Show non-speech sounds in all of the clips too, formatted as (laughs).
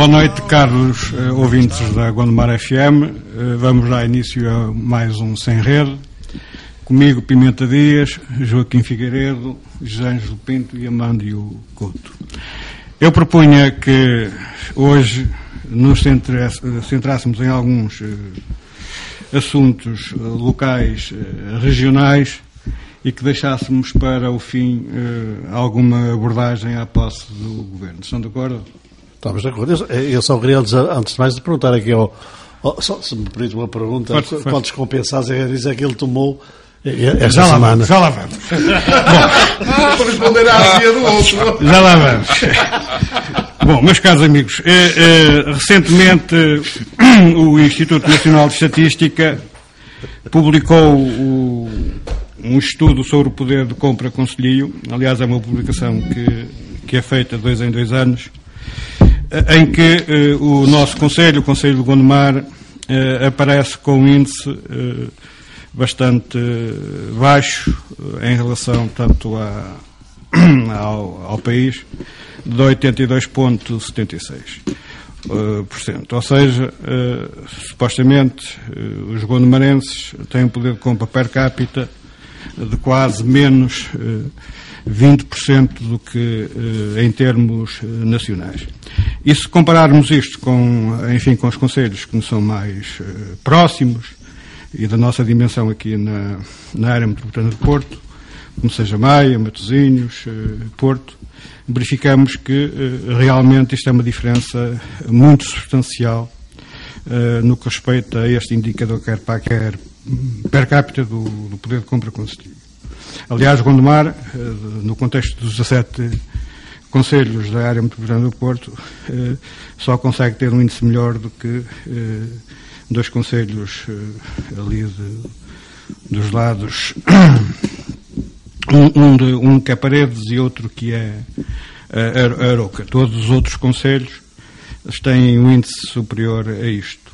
Boa noite, caros uh, ouvintes da Gondomar FM. Uh, vamos dar início a mais um Sem Rede. Comigo, Pimenta Dias, Joaquim Figueiredo, José Ângelo Pinto e Amândio Couto. Eu propunha que hoje nos centrássemos em alguns uh, assuntos locais, regionais, e que deixássemos para o fim alguma abordagem à posse do Governo. Estão de acordo? Estamos de acordo. Eu só queria, antes de mais, de perguntar aqui ao. ao só, se me permite uma pergunta, forte, forte. quantos compensados é, que ele tomou esta já lá semana? Vamos, já lá vamos. (laughs) Para responder à via do outro. Já lá vamos. Bom, meus caros amigos, eh, eh, recentemente (clears throat) o Instituto Nacional de Estatística publicou o, um estudo sobre o poder de compra conselhio. Aliás, é uma publicação que, que é feita dois em dois anos em que eh, o nosso Conselho, o Conselho de Gondomar, eh, aparece com um índice eh, bastante baixo em relação tanto a, (clears throat) ao, ao país, de 82,76%. Uh, Ou seja, supostamente os gondomarenses têm um poder de compra per capita de quase menos 20% do que em termos nacionais. E se compararmos isto com, enfim, com os conselhos que nos são mais uh, próximos e da nossa dimensão aqui na, na área metropolitana de Porto, como seja Maia, Matosinhos, Porto, verificamos que realmente isto é uma diferença muito substancial no que respeita a este indicador quer, quer per capita do, do poder de compra concedido. Aliás, Gondomar, no contexto dos 17 conselhos da área metropolitana do Porto eh, só consegue ter um índice melhor do que eh, dois conselhos eh, ali de, dos lados, um, um, de, um, que é Paredes e outro que é Aroca. Todos os outros conselhos têm um índice superior a isto.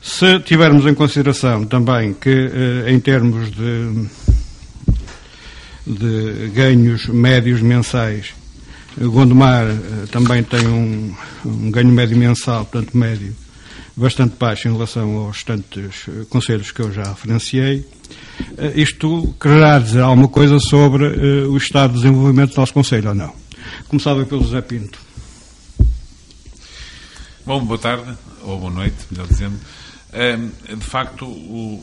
Se tivermos em consideração também que, eh, em termos de, de ganhos médios mensais, Gondomar eh, também tem um, um, ganho médio mensal, portanto médio, bastante baixo em relação aos restantes eh, conselhos que eu já referenciei. Eh, isto quererá dizer alguma coisa sobre o estado de desenvolvimento do nosso conselho, ou não? Começava pelo José Pinto. Bom, boa tarde, ou boa noite, melhor dizendo. De facto, o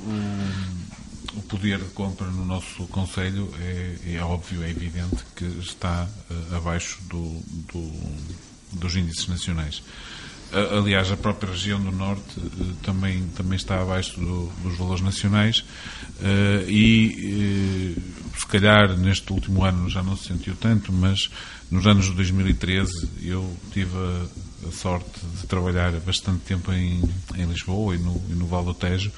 o poder de compra no nosso Conselho é, é óbvio, é evidente que está uh, abaixo do, do, dos índices nacionais. Uh, aliás, a própria região do Norte uh, também, também está abaixo do, dos valores nacionais e, se calhar, neste último ano já não se sentiu tanto, mas nos anos de 2013 eu tive a, a sorte de trabalhar bastante tempo em, em Lisboa e no, e no Val do Tejo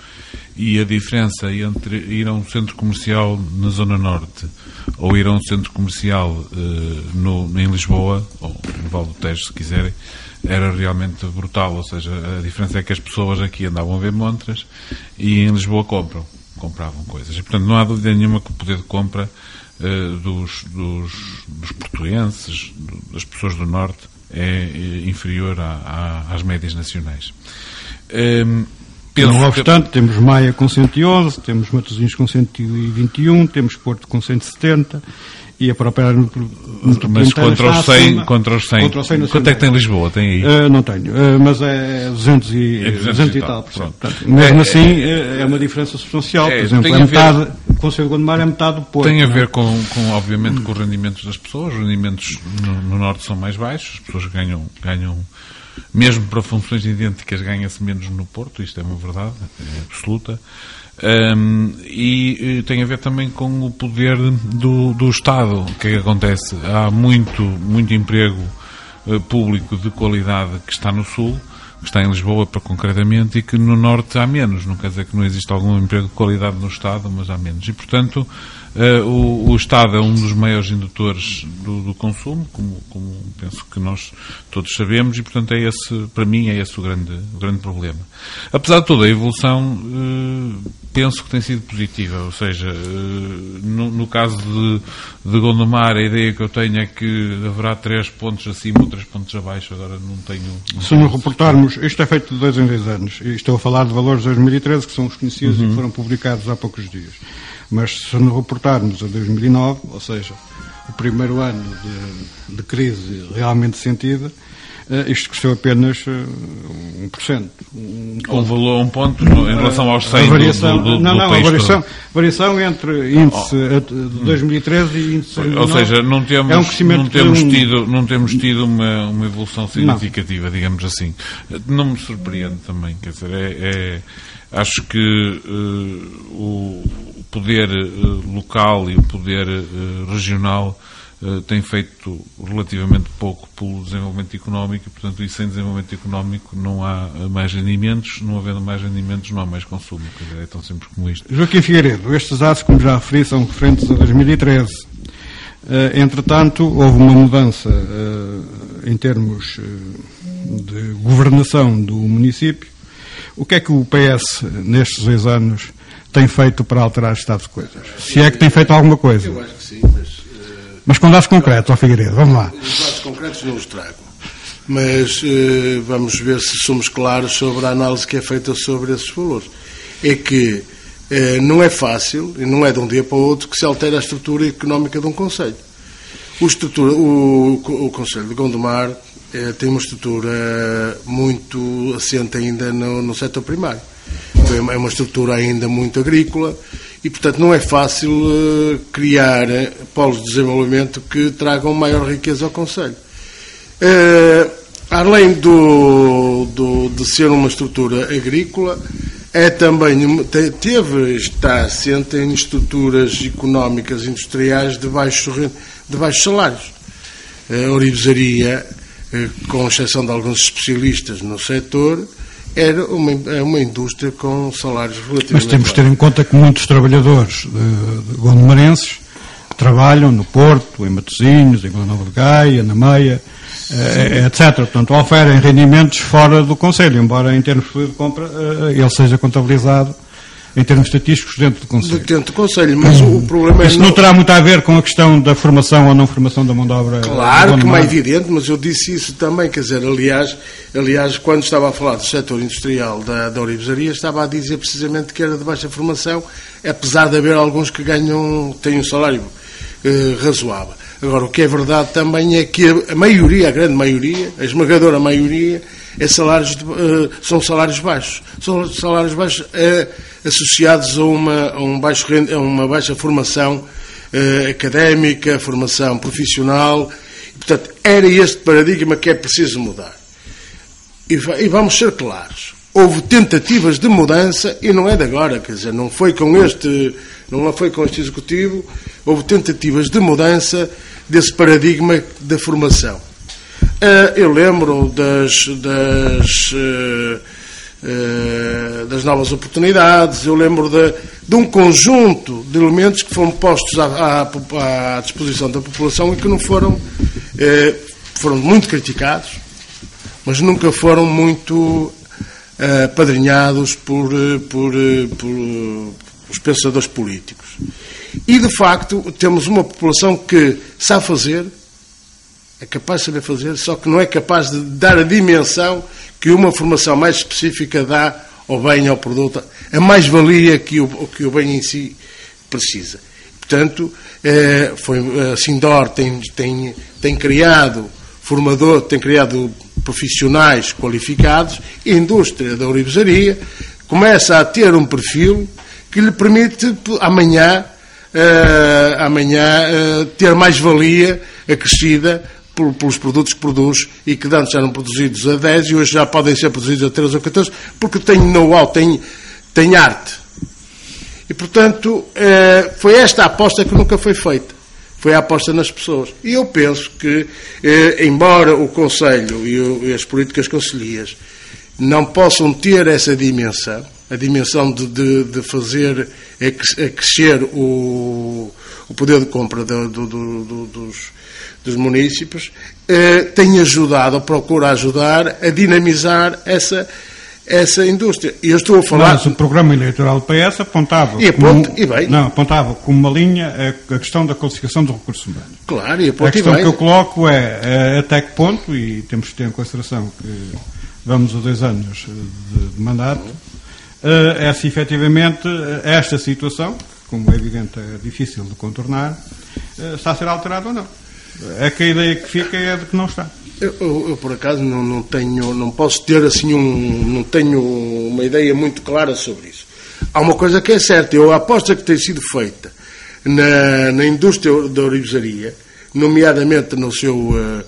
e a diferença entre ir a um centro comercial na Zona Norte ou ir a um centro comercial uh, no, em Lisboa ou no Val do Tejo, se quiserem, era realmente brutal. Ou seja, a diferença é que as pessoas aqui andavam a ver montras e em Lisboa compram, compravam coisas. E, portanto, não há dúvida nenhuma que o poder de compra uh, dos, dos, dos portuenses, das pessoas do Norte, é eh, inferior às médias nacionais. Um, Penso não obstante, que... temos Maia com 111, temos Matosinhos com 121, temos Porto com 170 e a própria Mas contra os 100, contra os 100, contra os 100 quanto é que tem Lisboa? Tem aí? Uh, não tenho, uh, mas é 200 e, é 200, 200 e tal. Portanto, mesmo é, assim, é, é, uma diferença substancial. É, Por exemplo, é metade, o Conselho de Gondomar é metade do Porto. Tem a ver com, com, obviamente, com os rendimentos das pessoas. Os rendimentos no, no Norte são mais baixos, as pessoas ganham, ganham mesmo para funções idênticas ganha-se menos no Porto, isto é uma verdade é absoluta. Um, e, e, tem a ver também com o poder do, do Estado. O que é que acontece? Há muito, muito emprego uh, público de qualidade que está no Sul, que está em Lisboa, para concretamente, e que no Norte há menos. Não quer dizer que não existe algum emprego de qualidade no Estado, mas há menos. E, portanto, Uh, o, o, Estado é um dos maiores indutores do, do consumo, como, como, penso que nós todos sabemos, e portanto é esse, para mim, é esse o grande, o grande problema. Apesar de toda a evolução, uh, penso que tem sido positiva, ou seja, eh, no, no, caso de, de Gondomar, a ideia que eu tenho é que haverá três pontos acima ou três pontos abaixo, agora não tenho... Não se nos reportarmos, isto é feito de dois em dois anos, estou a falar de valores de 2013, que são os conhecidos uhum. e que foram publicados há poucos dias, mas se nos reportarmos a 2009, ou seja, o primeiro ano de, de crise realmente sentida, isto cresceu apenas uh, 1%. Um, um valor, um ponto em relação aos 100 variação, do, do, Não, do não, a variação, variação entre índice oh. de 2013 e índice de Ou seja, não temos, é um não temos, tido, não temos tido uma, uma evolução significativa, não. digamos assim. Não me surpreende também, quer dizer, é, é acho que uh, o poder uh, local e o poder uh, regional eh, tem feito relativamente pouco pelo desenvolvimento económico e, portanto, e sem desenvolvimento económico não há mais rendimentos, não havendo mais rendimentos não há mais consumo. Quer dizer, é tão simples como isto. Figueiredo, estes dados, como já referi, são referentes a 2013. Uh, eh, entretanto, houve uma mudança em termos de governação do município. O que é que o PS, nestes dois anos, tem feito para alterar o estado de coisas? Se é que tem feito alguma coisa. Eu acho que sim, mas com dados concretos, ao Figueiredo, vamos lá. Os dados concretos não os trago. Mas eh, vamos ver se somos claros sobre a análise que é feita sobre esses valores. É que eh, não é fácil, e não é de um dia para o outro, que se altera a estrutura económica de um Conselho. O, o, o Conselho de Gondomar eh, tem uma estrutura muito assente ainda no, no setor primário. É uma estrutura ainda muito agrícola e, portanto, não é fácil uh, criar uh, polos de desenvolvimento que tragam maior riqueza ao Conselho. Uh, além do, do, de ser uma estrutura agrícola, é também, teve, está assente em estruturas económicas industriais de baixos, de baixos salários. A orivesaria, com exceção de alguns especialistas no setor, era uma, é uma indústria com salários relativamente Mas temos de ter em conta que muitos trabalhadores de, de gondomarenses trabalham no Porto, em Matosinhos, em Vila Nova de Gaia, na Meia, eh, etc. Portanto, oferem rendimentos fora do Conselho, embora em termos de compra eh, ele seja contabilizado em termos estatísticos dentro do Conselho. Dentro do Conselho, mas o hum. problema é... Isso não... não terá muito a ver com a questão da formação ou não formação da mão de obra? Claro que é evidente, mas eu disse isso também, quer dizer, aliás, aliás quando estava a falar do setor industrial da, da orivesaria, estava a dizer precisamente que era de baixa formação, apesar de haver alguns que ganham, têm um salário eh, razoável. Agora, o que é verdade também é que a maioria, a grande maioria, a esmagadora maioria, é salários de, uh, são salários baixos. São salários baixos uh, associados a uma, a, um baixo, a uma baixa formação uh, académica, formação profissional. E, portanto, era este paradigma que é preciso mudar. E, e vamos ser claros. Houve tentativas de mudança e não é de agora, quer dizer, não foi com este, não foi com este executivo, houve tentativas de mudança desse paradigma da formação. Uh, eu lembro das, das, uh, uh, das novas oportunidades, eu lembro de, de, um conjunto de elementos que foram postos à, à, à disposição da população e que não foram, foram muito criticados, mas nunca foram muito padrinhados por, por, por os pensadores políticos. E, de facto, temos uma população que sabe fazer, é capaz de saber fazer, só que não é capaz de dar a dimensão que uma formação mais específica dá ao bem, ao produto, a mais-valia que o, que o bem em si precisa. Portanto, eh, foi, a Sindor tem, tem, tem criado formador, tem criado profissionais qualificados, a indústria da orivesaria começa a ter um perfil que lhe permite amanhã, uh, amanhã ter mais valia acrescida pelos produtos que produz e que antes eram produzidos a 10 e hoje já podem ser produzidos a 13 ou 14, porque tem know-how, tem, tem arte. E, portanto, eh, foi esta aposta que nunca foi feita. Foi a aposta nas pessoas. E eu penso que, eh, embora o Conselho e, as políticas conselhias não possam ter essa dimensão, a dimensão de, de, de fazer crescer o, o poder de compra do, do, do, dos, dos municípios, eh, tem ajudado, ou procura ajudar, a dinamizar essa, essa indústria. E eu estou a falar. Mas o programa eleitoral do PS apontava. E, aponta, como, e bem. Não, apontava como uma linha a, a questão da classificação dos recursos humanos. Claro, e aponta A questão que eu coloco é, é até que ponto, e temos que ter em consideração que vamos a dois anos de, de mandato, uh, é se efetivamente esta situação, como é evidente é difícil de contornar, uh, está a ser alterada ou não. É que a ideia que fica é de que não está. Eu, eu, eu, por acaso não, não tenho, não posso ter assim um, não tenho uma ideia muito clara sobre isso. Há uma coisa que é certa, eu aposto que tem sido feita na, na indústria da orivesaria, nomeadamente no seu uh,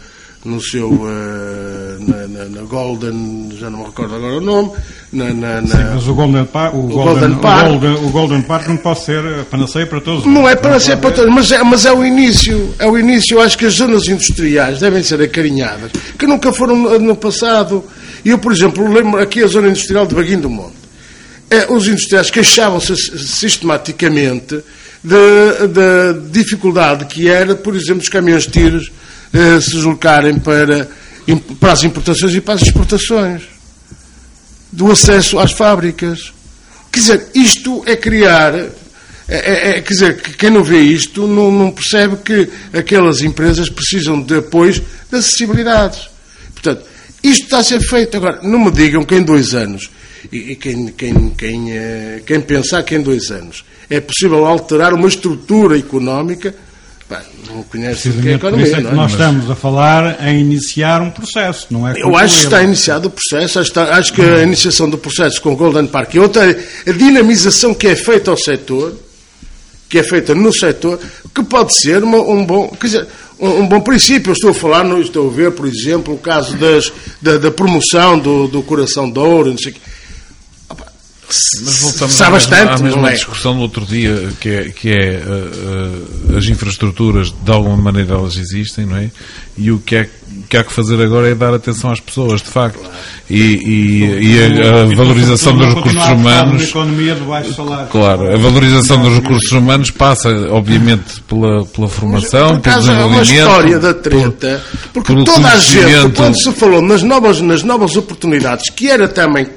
no seu uh, na, na, na, Golden, já não me recordo agora o nome, na, na, na Sim, mas o Golden Park, o, o Golden, Golden Park, o Golden, o Golden Park não pode ser panaceia para todos. Não é panaceia para todos, mas é, mas é o início, é o início. Eu acho que as zonas industriais devem ser acarinhadas, que nunca foram no, no passado. Eu, por exemplo, lembro aqui a zona industrial de Baguinho do Monte. É, os industriais queixavam-se sistematicamente da dificuldade que era, por exemplo, os caminhões de tiros eh, se deslocarem para, para as importações e para as exportações, do acesso às fábricas. Quer dizer, isto é criar. É, é, é, quer dizer, quem não vê isto não, não, percebe que aquelas empresas precisam de apoios de acessibilidades. Portanto, isto está a ser feito. Agora, não me digam que em dois anos, e, e quem, quem, quem, eh, quem pensar que em dois anos é possível alterar uma estrutura económica não conhece o que é economia. Isso é que não é? nós estamos a falar em iniciar um processo, não é? Eu acho que está iniciado o processo, acho, acho que a iniciação do processo com o Golden Park e outra, a dinamização que é feita ao setor, que é feita no setor, que pode ser uma, um bom. Quer dizer, um, bom princípio. Eu estou a falar, estou a ver, por exemplo, o caso das, da, da promoção do, do coração de ouro, não sei o quê mas voltamos à mesma, à mesma é? discussão do outro dia, que é, que é uh, uh, as infraestruturas, de alguma maneira elas existem, não é? E o que, é, que há que fazer agora é dar atenção às pessoas, de facto. E, e, e a, a, valorização dos recursos humanos. Claro, a valorização dos recursos humanos passa, obviamente, pela, pela formação, pelo desenvolvimento. É uma história da treta, porque toda a gente, quando se falou nas novas, nas novas oportunidades, que era também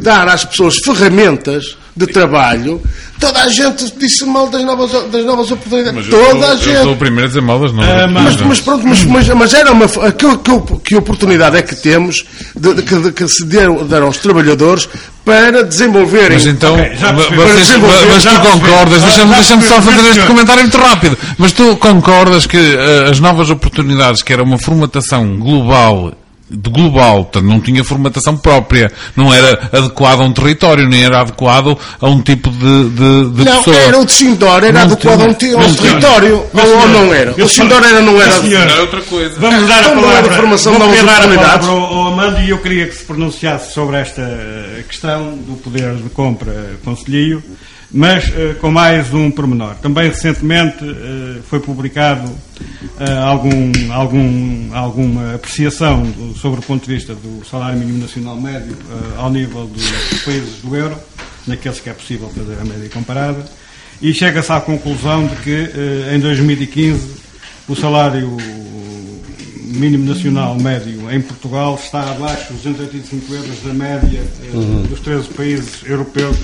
dar às pessoas ferramentas de trabalho, toda a gente disse mal das novas, das novas oportunidades. Mas toda sou, a gente. Eu sou o primeiro a dizer mal das novas ah, mas, mas, pronto, mas, mas, mas, era uma. Que, que, que oportunidade é que temos de, de, de, que se deram, deram aos trabalhadores para desenvolverem. Mas então, okay, vocês, mas tu concordas, deixa-me deixa só fazer este comentário muito rápido, mas tu concordas que uh, as novas oportunidades, que era uma formatação global de global, portanto não tinha formatação própria, não era adequado a um território, nem era adequado a um tipo de, de, de não, pessoa. era o de Sindor, era não adequado tinha, a um, a um território, ou, ou, não era? O Sindor era, não era. Era outra coisa. Vamos dar a então palavra, a formação vamos dar a palavra ao, ao Amando e eu queria que se pronunciasse sobre esta questão do poder de compra conselheiro mas uh, com mais um pormenor. Também recentemente uh, foi publicado uh, algum, algum, alguma apreciação do, sobre o ponto de vista do salário mínimo nacional médio ao nível dos países do euro, naqueles que é possível fazer a média comparada, e chega-se à conclusão de que em 2015 o salário mínimo nacional médio em Portugal está abaixo dos 285 euros da média uhum. dos 13 países europeus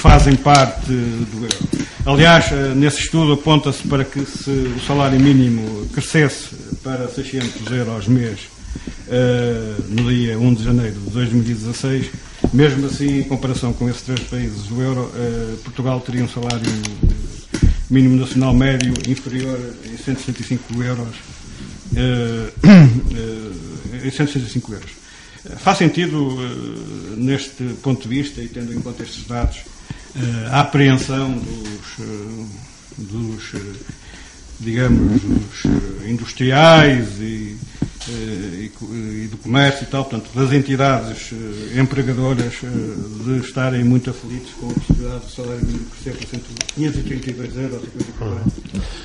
que fazem parte do euro. Aliás, eh, nesse estudo aponta-se para que se o salário mínimo crescesse para 600 euros mês uh, no dia 1 de janeiro de 2016, mesmo assim, em comparação com esses três países do euro, uh, Portugal teria um salário mínimo nacional médio inferior em 165 euros. Em 165 euros. Faz sentido, neste ponto de vista, e tendo em conta estes dados, eh, a apreensão dos, eh, dos eh, digamos, dos industriais e eh, e, do comércio e tal, portanto, das entidades eh, empregadoras eh, de estarem muito aflitos com a possibilidade do salário mínimo crescer para 532 euros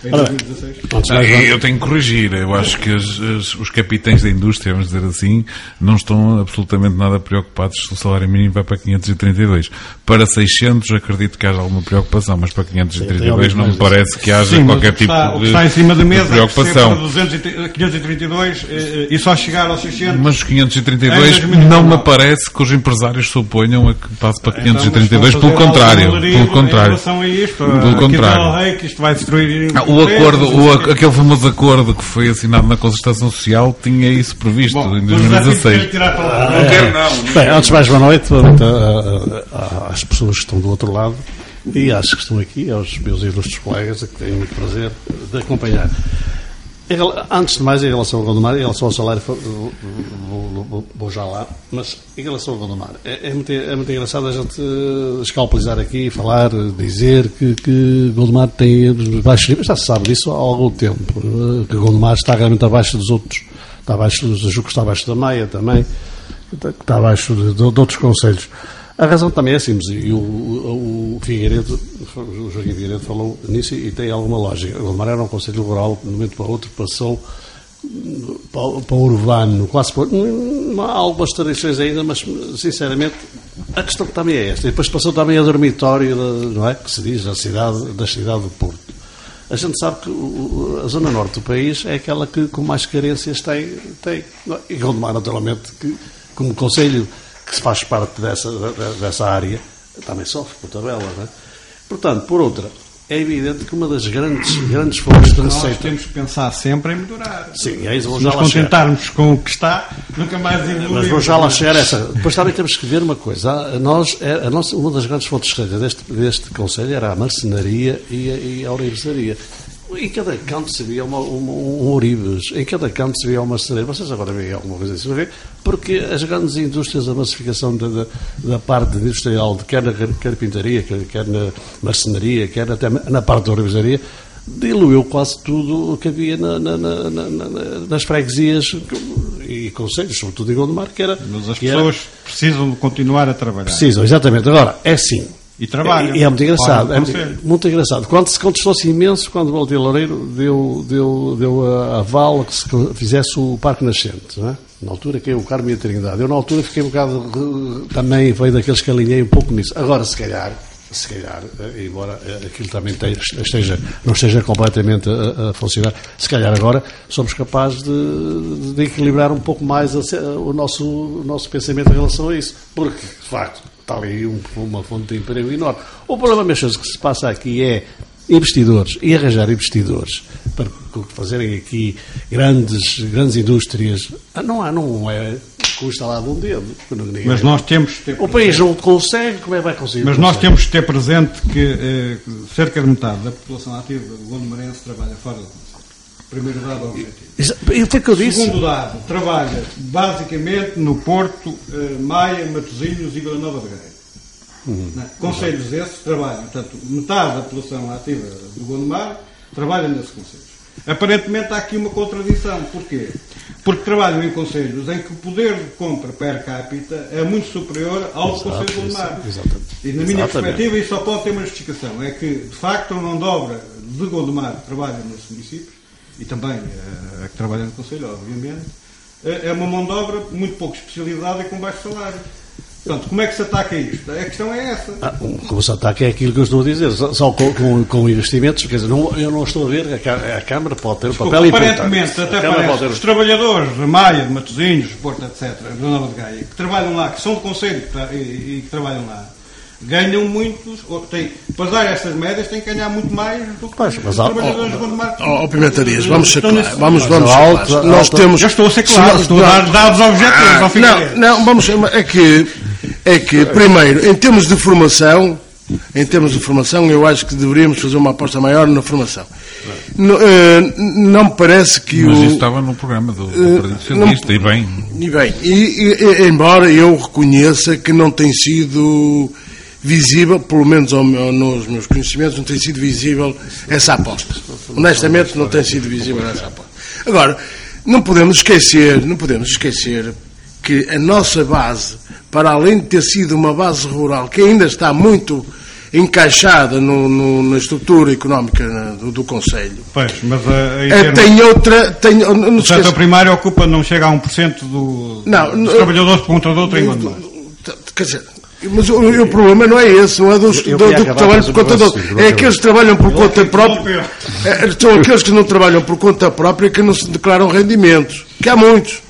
em 2016. Ah, eu tenho que corrigir, eu acho que as, as, os capitães da indústria, vamos dizer assim, não estão absolutamente nada preocupados se o salário mínimo vai para 532. Para 600 acredito que haja alguma preocupação, mas para 532 Sim, não me parece que haja Sim, qualquer tipo está, de, está em cima da mesa, de preocupação. Que 200, 532 e só chegar aos 600. Mas os 532 não me parece que os empresários se oponham a que passe para 532, então, pelo contrário. Pelo contrário. Em relação a isto, pelo contrário. Rei, que isto vai destruir ah, o acordo, o, aquele famoso acordo que foi assinado na concertação social tinha isso previsto Bom, em 2016. Não quero, não. Bem, antes de mais, boa noite, boa noite às pessoas que estão do outro lado e às que estão aqui, aos meus ilustres colegas, a que tenho muito prazer de acompanhar. Antes de mais, em relação ao Gondomar, em relação ao salário, vou, vou, vou já lá, mas em relação ao Gondomar, é, é, muito, é muito engraçado a gente escalpelizar aqui, falar, dizer que, que Gondomar tem baixos níveis, já se sabe disso há algum tempo, que Gondomar está realmente abaixo dos outros, está abaixo dos Jucos, está abaixo da Maia também, está abaixo de, de, de outros conselhos. A razão também é simples, e o, o, o Figueiredo, o Joaquim Figueiredo falou nisso e tem alguma lógica. O Gondomar era um Conselho Rural, de um momento para outro passou para, para o urbano, quase por. Há algumas tradições ainda, mas sinceramente a questão também é esta. E depois passou também a dormitório, não é? Que se diz, da cidade, da cidade do Porto. A gente sabe que a zona norte do país é aquela que com mais carências tem. tem. E Gondomar, naturalmente, que como Conselho que se faz parte dessa, dessa área, também sofre por tabela. Não é? Portanto, por outra, é evidente que uma das grandes, grandes fontes de receita. Nós temos que pensar sempre em melhorar. Sim, é isso. Se nos contentarmos com o que está, nunca mais evoluir. Mas vou já lá chegar essa. Depois também temos que ver uma coisa. Nós, é, a nossa, uma das grandes fontes de receita deste, deste Conselho era a marcenaria e a, e a. Em cada canto se via uma, uma, um ourives, em cada canto se via uma cereira. Vocês agora veem alguma coisa assim, vê? Porque as grandes indústrias, a massificação da, da, da parte industrial, quer na carpintaria, quer, quer na marcenaria, quer até na parte da ourivesaria, diluiu quase tudo o que havia na, na, na, nas freguesias e conselhos, sobretudo em Gondomar, que era... Mas as pessoas era, precisam de continuar a trabalhar. Precisam, exatamente. Agora, é assim, e trabalham. E, é muito engraçado. É muito engraçado. Quando se contestou-se imenso quando o Valdir Loureiro deu, deu, deu a, a vala que se fizesse o Parque Nascente. É? Na altura, que é o Carmo e a Trindade. Eu, na altura, fiquei um bocado. Também veio daqueles que alinhei um pouco nisso. Agora, se calhar, se calhar, eh, embora eh, aquilo também esteja, não esteja completamente a, a, funcionar, se calhar agora somos capazes de, de equilibrar um pouco mais a, o, nosso, o nosso pensamento em relação a isso. Porque, de facto, está ali um, uma fonte de emprego enorme. O problema, meus senhores, que se passa aqui é investidores e arranjar investidores para fazerem aqui grandes, grandes indústrias. Ah, não há, não é custa lá de um dedo. Mas nós temos O país não consegue, como é que vai conseguir? Mas nós temos que ter presente que eh, cerca de metade da população ativa do Gondomarense trabalha fora do Primeiro dado objetivo. E foi que eu disse. Segundo dado, trabalha basicamente no Porto, eh, Maia, Matosinhos e Vila Nova de Gaia. Uhum. Conselhos esses trabalham, portanto, metade da população ativa do Gondomar trabalha nesses conselhos. Aparentemente há aqui uma contradição. Porquê? Porque trabalham em conselhos em que o poder de compra per capita é muito superior ao do Conselho de Gondomar. E na minha perspectiva isso só pode ter uma justificação. É que, de facto, a mão de obra de Gondomar trabalha nesses municípios e também a, eh, que trabalha no Conselho, obviamente, eh, é uma mão de obra muito pouco especializada e com baixo salário. Portanto, como é que se ataca isto? A questão é essa. Ah, como se ataca é aquilo que eu estou a dizer, só com, com, com investimentos, quer dizer, não, eu não estou a ver a, a Câmara pode ter um Desculpa, papel aparentemente, importante. Até parece ter... os trabalhadores de Maia, de Matosinhos, Porto, etc., de Nova de Gaia, que trabalham lá, que são de Conselho e, e que trabalham lá, ganham muitos, têm, para dar essas médias, têm que ganhar muito mais do que pois, os trabalhadores Pimentarias, vamos ser claros. Vamos, vamos ser claros. Nós temos... Eu estou a ser claro, estou a dar dados objetivos ah, Não, não, vamos... É que, é que, primeiro, em termos de formação, em termos de formação, eu acho que deveríamos fazer uma aposta maior na formação. Não, uh, não me parece que Mas o... isso estava no programa do, do Partido Socialista, não, e bem. E bem, e, e, embora eu reconheça que não tem sido visível, pelo menos meu, nos meus conhecimentos, não tem sido visível essa aposta. Honestamente, não tem sido visível essa aposta. Agora, não podemos esquecer, não podemos esquecer que a nossa base, para além de ter sido uma base rural que ainda está muito encaixada no, no, na estrutura económica do, do Conselho. Pois, mas a, a tem outra. Tem, não o setor primário ocupa, não chega a 1% do, não, dos trabalhadores por conta de outra em Quer dizer, mas o, o, problema não é esse, não é dos, do, do que trabalham por conta de outros. É aqueles que trabalham por conta própria. É, são aqueles que não trabalham por conta própria que não se declaram rendimentos. Que há muitos.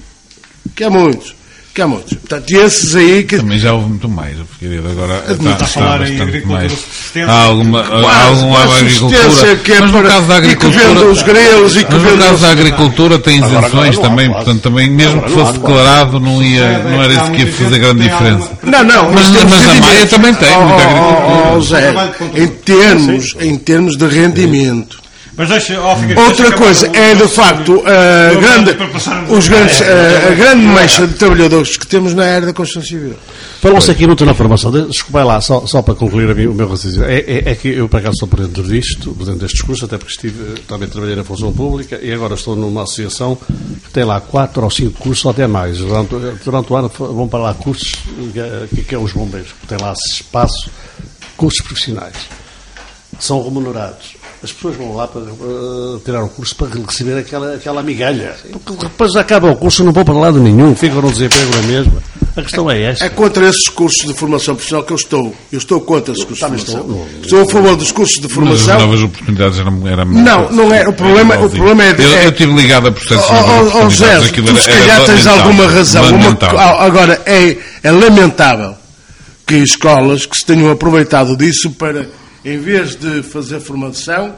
Que há muitos. Que há muitos. Portanto, esses aí que. Também já houve muito mais, querido. Agora Não está a falar em bastante agricultura mais. Há alguma, há alguma agricultura. que é mas no caso da e que agricultura. os grelos e que mas no caso da agricultura tem isenções também, quase. portanto, também, mesmo que fosse declarado, não, ia, não era isso que ia fazer grande diferença. Não, não, Mas- em mas a Maia também tem Oh, muita oh, agricultura. oh, Zé, em termos, em termos de rendimento. Mas deixa, ó, Figueiredo, Outra deixa coisa é, de facto, a Não, grande, para passarmos- os grandes, a, a grande mancha de trabalhadores que temos na era da construção civil. Falou-se aqui muito na formação. De- Desculpa lá, só, só para concluir a mim, o meu raciocínio. É, é- é que eu, por acaso, estou por dentro disto, por dentro deste discurso, até porque estive, eh, também trabalhei na função pública e agora estou numa associação que tem lá quatro ou cinco cursos, ou até mais. Durante, durante o ano vão para lá cursos, eh, que, que é os bombeiros, que tem lá espaço, cursos profissionais. São remunerados. As pessoas vão lá para eh, tirar o curso para receber aquela, aquela migalha. Porque depois acaba o curso, não vão para lado nenhum, ficam no desemprego na mesma. A questão é esta. É contra esses cursos de formação profissional que eu estou. Eu estou contra esses cursos de formação. estou. Estou a favor dos cursos de Mas as formação. novas oportunidades eram, eram Não, não é. O problema- o problema é de- Eu, é- eu tive ligado a processos Oh, de oh, oh, oportunidades, Zé, tu se calhar tens alguma razão. Uma- agora, é, é lamentável que escolas que se tenham aproveitado disso para, em vez de fazer formação,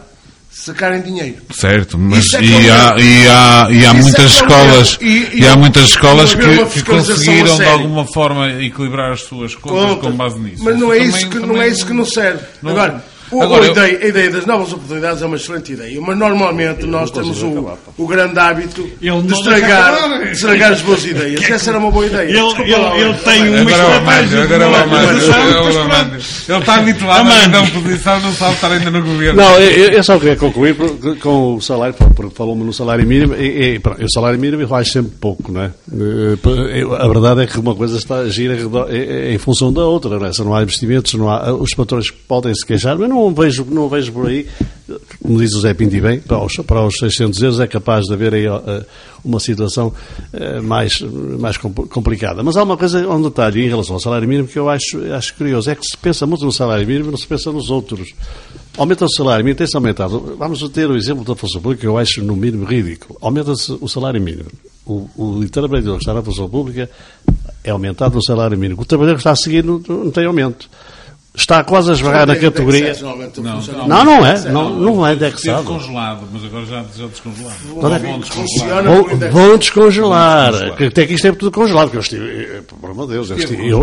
sacarem dinheiro. Certo, mas é e, há, e, há, e há Isso é muitas problema. escolas E- e, há não- muitas escolas não que, que conseguiram de alguma forma equilibrar as suas contas Contas. com base nisso. Mas não é, Também- isso que, não também é isso que nos serve. não- Agora, o- Agora, a, eu- ideia, a ideia das novas oportunidades é uma excelente ideia, mas normalmente nós temos o, o grande hábito de estragar, acabar. de estragar as boas ideias. Essa era uma boa ideia. Ele, Desculpa ele, ele tem uma é estratégia agora é é. Ele está habituado a dar oposição, não sabe estar ainda no governo. Não, eu, eu só queria concluir com o salário, porque falou-me no salário mínimo, e, e, pronto, o salário mínimo acho sempre pouco, não é? Eh, eu- A verdade é que uma coisa está a gira em em função da outra, não é? Se não há investimentos, não há, os patrões podem se queixar, mas não vejo, não vejo por aí, como diz o Zé Pinto e bem, para os, para os 600 euros é capaz de haver aí eh, uma situação eh, mais, mais compl- complicada. Mas há uma coisa, um detalhe em relação ao salário mínimo que eu acho, acho curioso, é que se pensa muito no salário mínimo não se pensa nos outros. Aumenta o salário mínimo, tem-se aumentado. Vamos ter o exemplo da função pública, que eu acho no mínimo ridículo. Aumenta-se o salário mínimo. O, o trabalhador que está na função pública é aumentado no salário mínimo. O trabalhador que está a seguir não, não tem aumento. Está quase a esbarrar na categoria. Não. Não, não é. Não, não é indexado. congelado, mas agora já, descongelado. É Vão descongelar. Até que isto é tudo congelado. Que eu, estive, eh, por amor de Deus,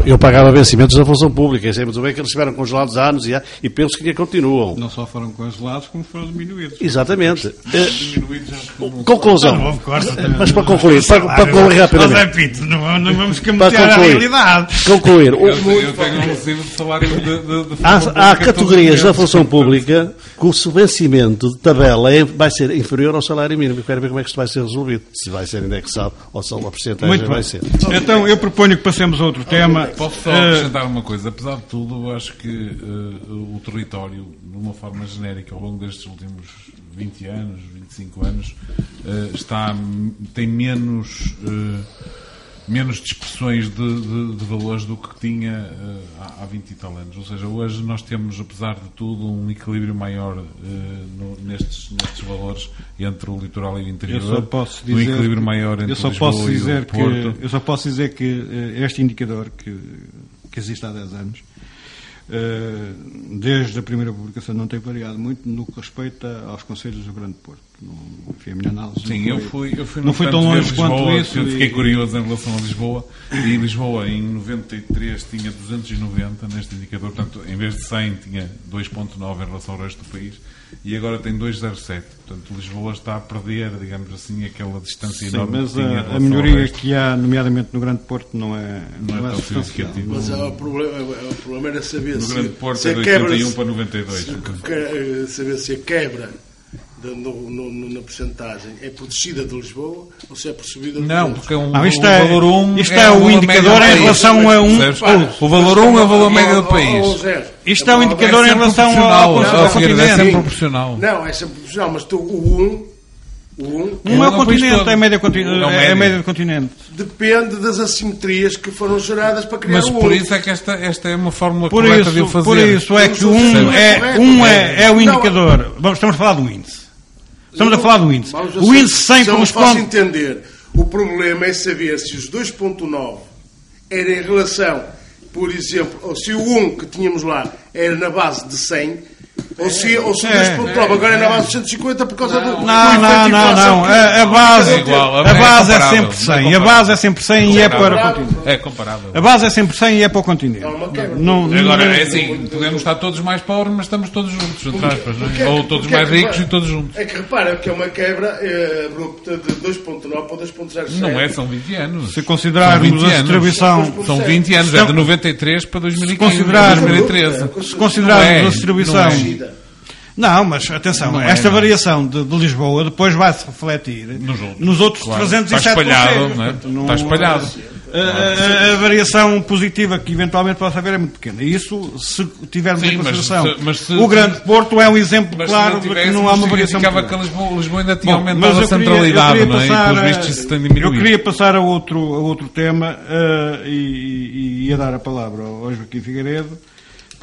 eu, pagava vencimentos da função pública. Eu sei muito bem que eles estiveram congelados há anos e, há- e penso que ainda continuam. Não só foram congelados, como foram diminuídos. Exatamente. Eh, conclusão. Mas para concluir, para, concluir rapidamente. Pinto, não, não vamos camutear a realidade. Concluir. Eu tenho um recibo de salário de, de, Há, há categorias da função pública que o vencimento de tabela é- vai ser inferior ao salário mínimo. Eu quero ver como é que isto vai ser resolvido. Se vai ser indexado ou se a porcentagem Muito vai bem. ser. Então, eu proponho que passemos a outro tema. Posso só Eh, acrescentar uma coisa? Apesar de tudo, eu acho que eh, o território, de uma forma genérica, ao longo destes últimos 20 anos, 25 anos, eh, está, tem menos, eh, menos dispersões de, de- de valores do que tinha eh, há, há 20 e tal anos. Ou seja, hoje nós temos, apesar de tudo, um equilíbrio maior eh, no- nestes, nestes valores entre o litoral e o interior. Eu só posso um dizer, equilíbrio que- maior entre eu só Lisboa posso dizer que eu só posso dizer que eh, este indicador que, que existe há 10 anos desde a primeira publicação não tem variado muito no que respeita aos conselhos do Grande Porto. Não, enfim, a minha análise Sim, não eu foi- fui, eu fui não no fui tanto tão longe quanto Lisboa, isso. que Eu fiquei e- curioso em relação a Lisboa. E Lisboa, em 93, tinha 290 neste indicador. Portanto, em vez de 100, tinha 2,9 em relação ao resto do país. E agora tem 2,07. Portanto, Lisboa está a perder, digamos assim, aquela distância Sim, enorme mas que tinha a, a ao melhoria resto. que há, nomeadamente no Grande Porto, não é, Não é tão substancial. significativo. Mas há o problema, o problema era saber No se, Grande Porto se é de quebra, 81 se- para 92. se- eh, saber se a quebra no- no- no- na percentagem é por descida de Lisboa ou se é por subida de Não, porque é um, Não, isto o é- valor 1 isto é o valor indicador em relação país. a um- Percebes? O valor 1 é o valor médio do país. Isto é um indicador É em relação ao, ao Figueiredo, é sempre continente. proporcional. Não, é sempre proporcional, mas tu, o 1, o 1 Um é É o o continente, é a média, continente, É o é a médio. média do continente. depende das assimetrias que foram geradas para criar Mas o 1. por isso é que esta, esta é uma fórmula Por correta de o isso, fazer. por isso é que um é é, um é, é o Não. indicador. Vamos, estamos a falar do índice. Estamos a falar do índice. O índice 100 se eu me faço corresponde. entender. O problema é saber se os 2.9 era em relação, por exemplo, ou se o 1 que tínhamos lá era na base de 100 ou se, ou se o É. 2.9 agora é na base de 150 por causa do. Não, não, não, não. A, a base, É igual, a é base é comparável, sempre é 100. A base é sempre 100 e é para o comparável. continente. É comparável. A base é sempre 100 e é para o continente. Há uma quebra. Não, não- Agora, é assim, podemos estar todos mais pobres, mas estamos todos juntos, entre aspas, não Porque- é? Ou todos é mais que ricos e todos juntos. É que repara que é uma quebra eh, abrupta de 2.9 para 2.07. Não é, são 20 anos. Se considerarmos São 20 a distribuição. São 20 anos, é Não. de 93 para 2015, Se considerarmos- 2013. Se considerarmos é, a distribuição. não é. Mas atenção, Não é, esta não. variação de, de Lisboa depois vai-se refletir Nos outros. nos outros Claro. 307 Está espalhado, é? Está espalhado. A, a- a variação positiva que eventualmente possa haver é muito pequena. E isso, se tivermos Sim, em mas consideração. se- mas se- o Grande Porto é um exemplo Mas claro se de que não há uma variação. significava que. Lisboa, Lisboa ainda tinha Bom, aumentado a eu queria- centralidade, queria não é? E passar pelos a- vistos isso tem Eu queria passar a outro, a outro tema eh, e, e- e ia dar a palavra ao ao Joaquim Figueiredo,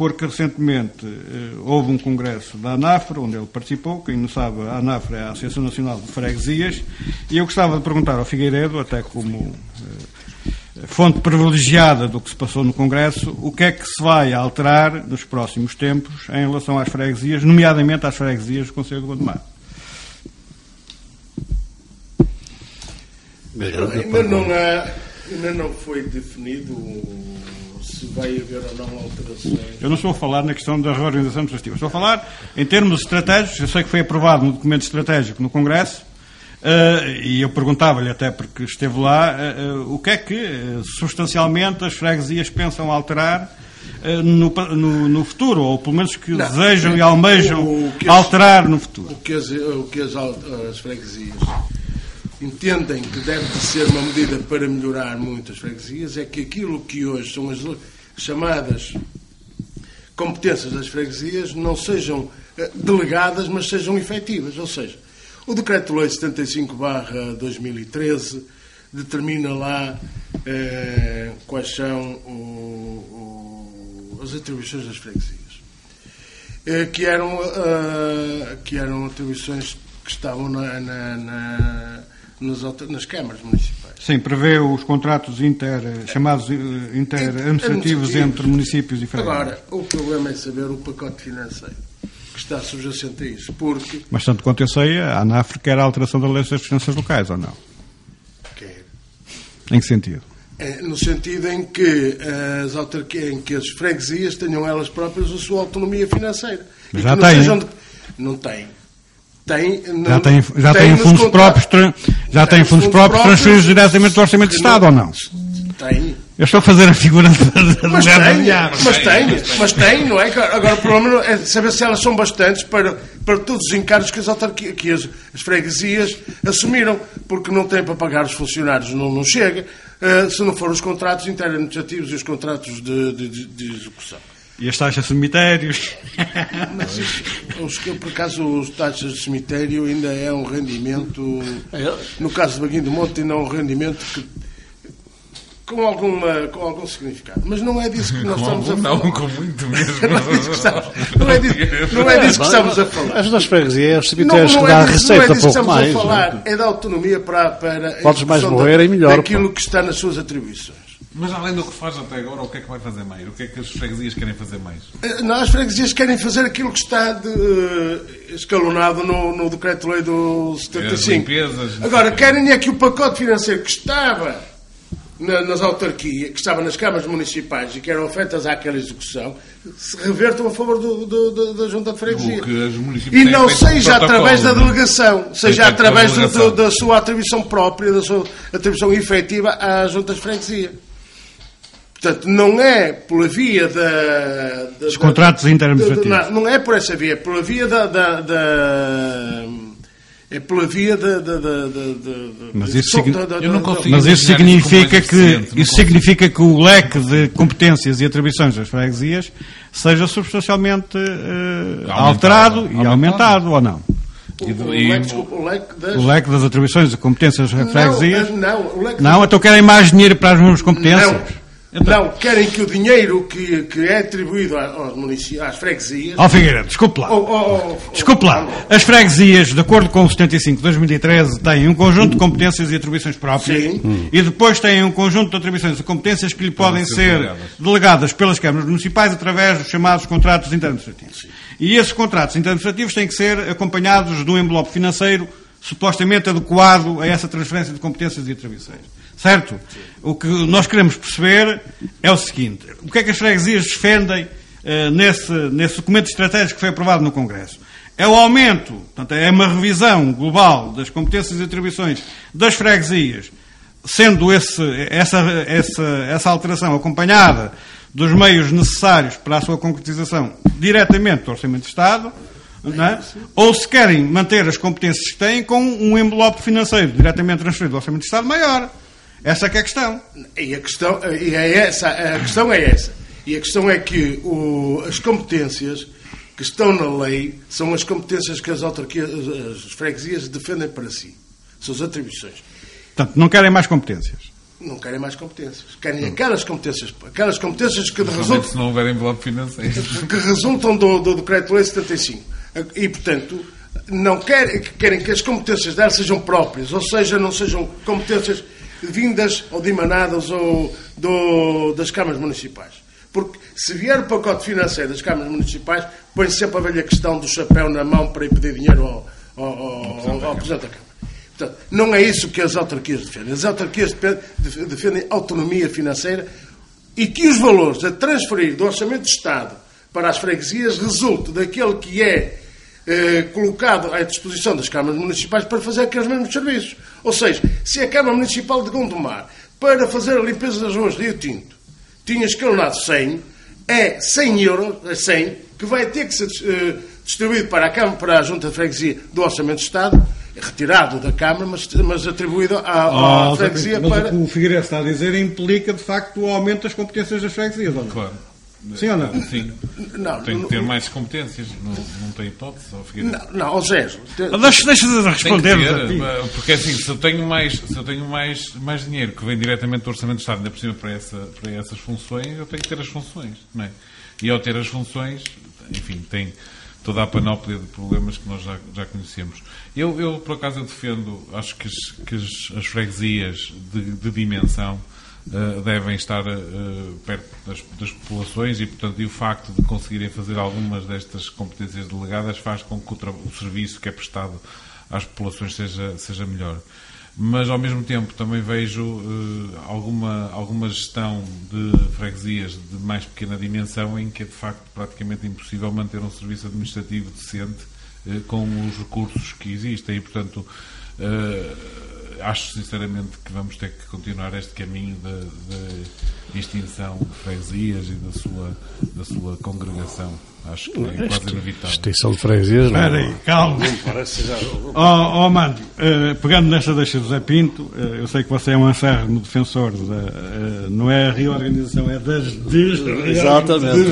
porque recentemente eh, houve um congresso da ANAFRA, onde ele participou. Quem não sabe, a ANAFRA é a Associação Nacional de Freguesias, e eu gostava de perguntar ao Figueiredo, até como eh, fonte privilegiada do que se passou no Congresso, o que é que se vai alterar nos próximos tempos em relação às freguesias, nomeadamente às freguesias do Conselho de Gondomar. Ainda não, há, ainda não foi definido se vai haver ou não alterações. Eu não estou a falar na questão da reorganização administrativa. Estou a falar em termos estratégicos. Eu sei que foi aprovado no documento estratégico no Congresso. eh, e eu perguntava-lhe, até porque esteve lá, eh, o que é que substancialmente as freguesias pensam alterar no, no- no futuro, ou pelo menos que Não. desejam e almejam O que as- alterar no futuro. O que as, o que as, as freguesias entendem que deve de ser uma medida para melhorar muito as freguesias é que aquilo que hoje são as chamadas competências das freguesias não sejam eh, delegadas, mas sejam efetivas. Ou seja, o Decreto-Lei 75-2013 determina lá eh, quais são o- o- as atribuições das freguesias eh, que eram, eh, que eram atribuições que estavam na- na- na- nas, câmaras municipais. Sim, prevê os contratos inter, chamados eh, inter-administrativos Administrativos. entre municípios e freguesias. Agora, o problema é saber o pacote financeiro que está subjacente a isso, porque Mas tanto quanto eu sei, a ANAFRE quer a alteração da lei das finanças locais, ou não? quer, Em que sentido? é, no sentido em que as autarquias, em que as freguesias tenham elas próprias a sua autonomia financeira. Mas E já que não têm. de- Não tem. Tem, Já não- tem, já tem nos fundos próprios, tra- já tem Tem fundos próprios transferidos diretamente do Orçamento de Estado, ou não? Tem. Eu estou a fazer a figura de, Mas de- tem, de- mas tem, mas tem, não é? Agora o problema é saber se elas são bastantes para, para todos os encargos que as, autarquias, que as, as freguesias assumiram, porque não têm para pagar os funcionários, não, não chega, eh, se não forem os contratos interadministrativos e os contratos de, de- de execução. E as taxas de cemitérios. Mas que, por acaso, os taxas de cemitério ainda é um rendimento, no caso de Baguinho do Monte, ainda é um rendimento que, com, alguma, com algum significado. Mas não é disso que nós Com estamos algum, a falar. não, com muito (laughs) mesmo. Não é disso que estamos, não é disso, não é disso que estamos a falar. As das freguesias, os Não, cemitérios que não dá é a disso, não é receita disso que pouco estamos mais. a não é? falar. É da autonomia para, para Podes mais morrer da- e melhor, daquilo que está nas suas atribuições. Mas além do que faz até agora, o que é que vai fazer mais? O que é que as freguesias querem fazer mais? Eh, Não, as freguesias querem fazer aquilo que está de, eh, escalonado no, no decreto-lei do 75. As limpezas, Agora, querem é que o pacote financeiro que estava na- nas autarquias, que estava nas câmaras municipais e que eram afetas àquela execução, se revertam a favor do- do- do- da junta de freguesia. E não seja através da não é? delegação, seja através do- da sua atribuição própria, da sua atribuição efetiva às juntas de freguesia. Portanto, não é pela via da. da- Os contratos interadministrativos. Não, não é por essa via, é pela via da. da- da- é pela via da. da, da, da, da- Mas isso signi- da- da- Eu não da- consigo- Mas isso significa que isso consigo. significa que o leque de competências e atribuições das freguesias seja substancialmente Aumentado. alterado e Aumentado. aumentado ou não? o, E do- o leque, desculpa, o leque das. O leque das atribuições e competências das freguesias? Não, não, o leque Não, então querem mais dinheiro para as mesmas competências? Não. Então, não, querem que o dinheiro que, que é atribuído aos municípios, às freguesias. Ó oh, Figueiredo, desculpe lá. Oh, oh, oh, desculpe lá. As freguesias, de acordo com o 75 de 2013, têm um conjunto de competências e atribuições próprias. Sim. E depois têm um conjunto de atribuições e competências que lhe podem ser delegadas pelas câmaras municipais através dos chamados contratos interadministrativos. E esses contratos interadministrativos têm que ser acompanhados de um envelope financeiro supostamente adequado a essa transferência de competências e atribuições. Certo? O que nós queremos perceber é o seguinte: o que é que as freguesias defendem uh, nesse, nesse documento estratégico que foi aprovado no Congresso? É o aumento, portanto, é uma revisão global das competências e atribuições das freguesias, sendo esse, essa, essa, essa alteração acompanhada dos meios necessários para a sua concretização diretamente do Orçamento de Estado, é? ou se querem manter as competências que têm com um envelope financeiro diretamente transferido do Orçamento de Estado maior. Essa é que é a questão. E a questão, e é essa, a questão é essa. E a questão é que o, as competências que estão na lei são as competências que as autarquias, as freguesias defendem para si. São as atribuições. Portanto, não querem mais competências. Não querem mais competências. Querem aquelas competências, aquelas competências que resultam. se não houver envelope financeiro. (laughs) Que resultam do, do Decreto-Lei 75. E, portanto, não querem, querem que as competências delas sejam próprias, ou seja, não sejam competências vindas ou dimanadas ou do, das câmaras municipais. Porque se vier o pacote financeiro das câmaras municipais, põe sempre a velha questão do chapéu na mão para ir pedir dinheiro ao, ao, ao, ao Presidente da Câmara. Portanto, não é isso que as autarquias defendem. As autarquias defendem autonomia financeira e que os valores a transferir do Orçamento de Estado para as freguesias resulte daquele que é eh, colocado à disposição das câmaras municipais para fazer aqueles mesmos serviços. Ou seja, se a Câmara Municipal de Gondomar, para fazer a limpeza das ruas de Rio Tinto, tinha escalonado 100, é 100 euros, é 100, que vai ter que ser uh, distribuído para a, Câmara, para a Junta de Freguesia do Orçamento de Estado, retirado da Câmara, mas, mas atribuído à, à oh, freguesia mas para... o que o Figueiredo está a dizer implica, de facto, o aumento das competências das freguesias. Claro. Sim ou não? Sim. Não, tem que ter mais competências, não, não tem hipótese. Não, não, ou seja, deixa, deixa de responder. Ter, porque assim, se eu tenho, mais, se eu tenho mais, mais dinheiro que vem diretamente do Orçamento do Estado, ainda por cima para, essa, para essas funções, eu tenho que ter as funções. Não é? E ao ter as funções, enfim, tem toda a panóplia de problemas que nós já, já conhecemos. Eu, eu, por acaso, eu defendo, acho que as, que as, as freguesias de, de dimensão uh, devem estar uh, perto das, das, populações e, portanto, e o facto de conseguirem fazer algumas destas competências delegadas faz com que o, o serviço que é prestado às populações seja, seja melhor. Mas ao mesmo tempo também vejo uh, alguma, alguma gestão de freguesias de mais pequena dimensão em que é de facto praticamente impossível manter um serviço administrativo decente com os recursos que existem. E portanto acho sinceramente que vamos ter que continuar este caminho de, de extinção de freguesias e da sua, da sua congregação. Acho que é quase inevitável. Extinção de freguesias, não Espera aí, calma. Não parece já... Oh, oh mano, uh, pegando nesta deixa do Zé Pinto, uh, eu sei que você é um acérrimo defensor, da, uh, não é a reorganização, é das Exatamente.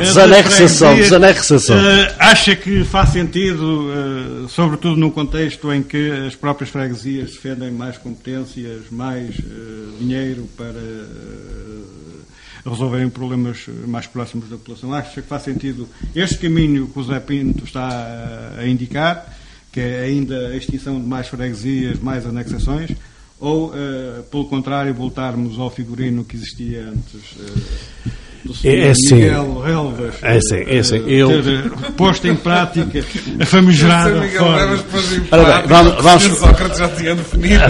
Desanexação. desanexação. acha que faz sentido, sobretudo num contexto em que as próprias freguesias defendem mais competências, mais dinheiro para resolverem problemas mais próximos da população. Acho que faz sentido este caminho que o Zé Pinto está a indicar, que é ainda a extinção de mais freguesias, mais anexações, ou, uh, pelo contrário, voltarmos ao figurino que existia antes. É, é assim, Miguel é assim, é assim, eu... ter posto em prática (laughs) a famigerada forma. vamos,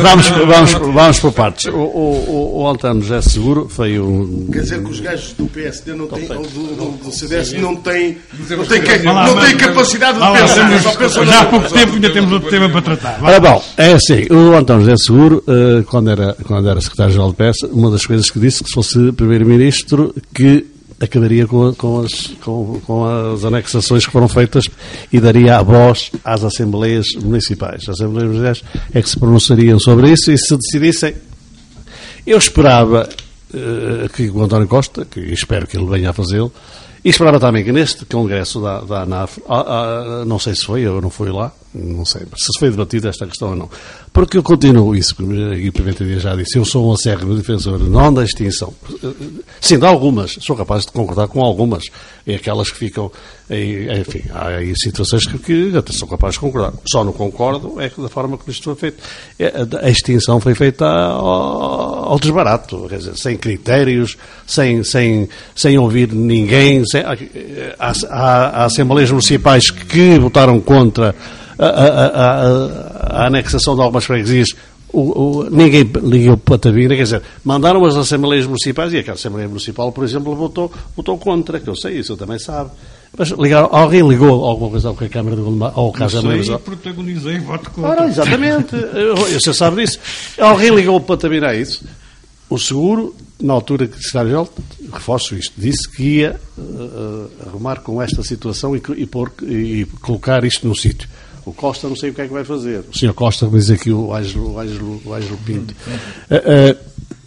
vamos, vamos, vamos, vamos por partes. O, o, o José Seguro foi um... Quer dizer que os gajos do PSD não têm, ou do, do, do CDS não têm, não têm, não têm capacidade de pensar. Já há pouco tempo ainda temos outro tema para tratar. Ora bom, é assim, o Antônio José Seguro, eh, quando era, quando era secretário-geral de PS, uma das coisas que disse que se fosse primeiro-ministro que acabaria com, com, as, com, com, as anexações que foram feitas e daria a voz às Assembleias Municipais. As Assembleias Municipais é que se pronunciariam sobre isso e se decidissem. Eu esperava uh, que o António Costa, que espero que ele venha a fazê-lo, e esperava também que neste congresso da, da ANAF, não sei se foi ou não foi lá, não sei se foi debatida esta questão ou não. Porque eu continuo isso, que o Dias já disse, eu sou um acérrimo defensor não da extinção. Sim, de algumas, sou capaz de concordar com algumas. É aquelas que ficam, enfim, há aí situações que, que até sou capaz de concordar. Só não concordo é da forma como isto foi feito. É, a extinção foi feita ao, ao desbarato, quer dizer, sem critérios, sem, sem, sem ouvir ninguém. Sem, há, há, há assembleias municipais que votaram contra a, a, a, a anexação de algumas freguesias, o, o, ninguém ligou para a tabina, quer dizer, mandaram as Assembleias Municipais e aquela Assembleia Municipal, por exemplo, votou, votou contra, que eu sei isso, eu também sabe. Mas ligaram, alguém ligou alguma coisa ao que a Câmara de Gondomar, ao caso da Assembleia protagonizei voto contra. Ora, exatamente, você sabe disso. Alguém ligou para a tabina a isso. O seguro, na altura que secretário-geral, reforço isto, disse que ia uh, arrumar com esta situação e, e, por, e colocar isto no sítio. O Costa não sei o que é que vai fazer. O senhor Costa, diz aqui o Ângelo, o Ângelo, Pinto. Uh, uh,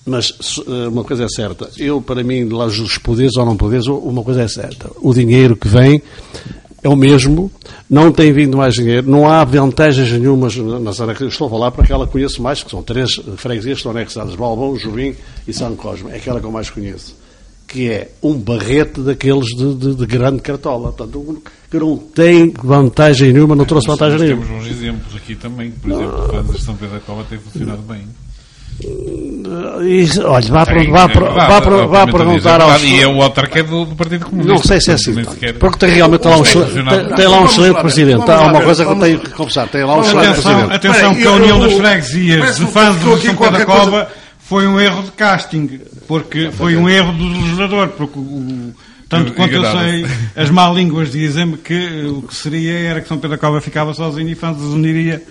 mas uh, uma coisa é certa. Eu, para mim, lá os poderes ou não poderes, uma coisa é certa. O dinheiro que vem é o mesmo, não tem vindo mais dinheiro, não há vantagens nenhumas nas anexadas. Estou a falar para aquela que conheço mais, que são três freguesias que estão anexadas: Balbão, Jubim e São Cosme. É aquela que eu mais conheço que é um barrete daqueles de, de, de grande cartola. Portanto, que não tem vantagem nenhuma, não trouxe vantagem nenhuma. Temos uns exemplos aqui também. Por exemplo, o Fãs de São Pedro da Cova tem funcionado bem. E, olha, vá, tem, vá, vá, vá, vá perguntar aos. E é o autarca do, do Partido Comunista. Não sei se é assim. Porque tem realmente lá um, tem, tem lá um excelente presidente. Há uma coisa que eu tenho que confessar. Tem lá um excelente presidente. Atenção, que a União das Freguesias de fãs de São Pedro da Cova foi um erro de casting, porque foi um erro do legislador, porque o, tanto quanto eu sei, as má línguas dizem-me que o que seria era que São Pedro da Cova ficava sozinho e Fantas uniria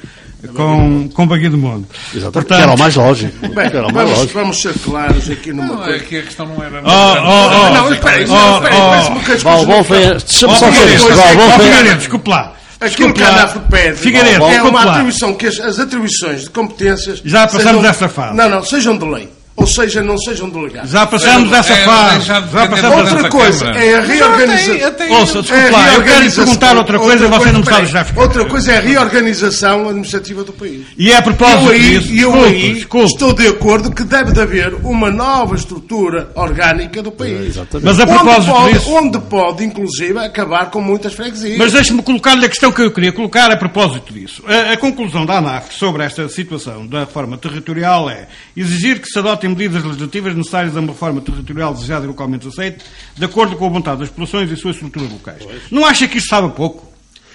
com, com Baguia do Mundo. Exatamente. Portanto, era o mais lógico. (laughs) Bem, era o mais vamos, lógico. vamos ser claros aqui numa não, coisa. É que a questão não era. Oh, oh, oh, não, espera, espera, espera. Balbon foi. Deixa-me só dizer isto. Desculpe lá. Aquilo que a ANAF pede Figueiredo, é uma atribuição que as, as atribuições de competências. Já passamos sejam, essa fase. Não, não, sejam de lei ou seja, não sejam delegados. Já passamos dessa é, fase. Já passamos outra coisa é a reorganização. Ouça, desculpe lá, eu quero lhe perguntar outra coisa e você não me sabe já Outra coisa é a reorganização administrativa do país. E é a propósito disso. E eu aí estou de acordo que deve de haver uma nova estrutura orgânica do país. Mas a propósito onde pode, disso... Onde pode, inclusive, acabar com muitas freguesias. Mas deixe-me colocar-lhe a questão que eu queria colocar a propósito disso. A, a conclusão da ANAF sobre esta situação da forma territorial é exigir que se adotem medidas legislativas necessárias a uma reforma territorial desejada e localmente aceita, de acordo com a vontade das populações e suas estruturas locais. Pois. Não acha que isto sabe pouco?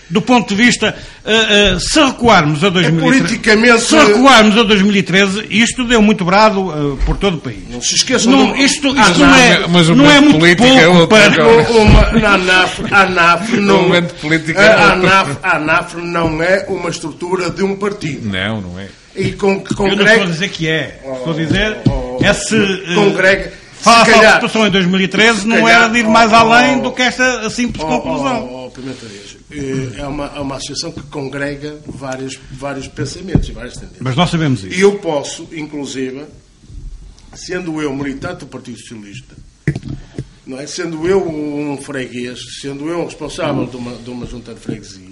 Do ponto de vista, uh, uh, se recuarmos a 2013, é politicamente... se recuarmos a 2013, isto deu muito brado uh, por todo o país. Não se esqueçam não. Isto, isto ah, não, é, mas não é muito pouco é para... Uma, na ANAF, ANAF não... a, ANAF, a ANAF não é uma estrutura de um partido. Não, não é. E com, com Eu não estou a dizer que é. Estou a dizer... Oh, oh, oh, esse... Congrega... Face à situação em 2013, não era de ir mais além do que esta simples conclusão. Oh, oh, é uma, é uma associação que congrega vários, vários pensamentos e várias tendências. Mas nós sabemos isso. E eu posso, inclusive, sendo eu militante do Partido Socialista, não é? sendo eu um freguês, sendo eu responsável de uma, de uma junta de freguesia,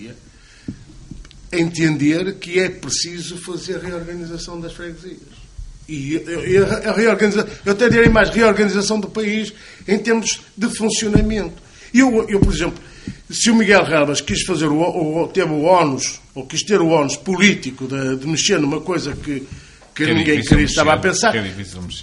entender que é preciso fazer a reorganização das freguesias. E, e a, reorganização, eu até direi mais, reorganização do país em termos de funcionamento. Eu, eu por exemplo, se o Miguel Relvas quis fazer o, o, teve o ónus, ou quis ter o ónus político de, de mexer numa coisa que, que, que ninguém queria, estava a pensar, é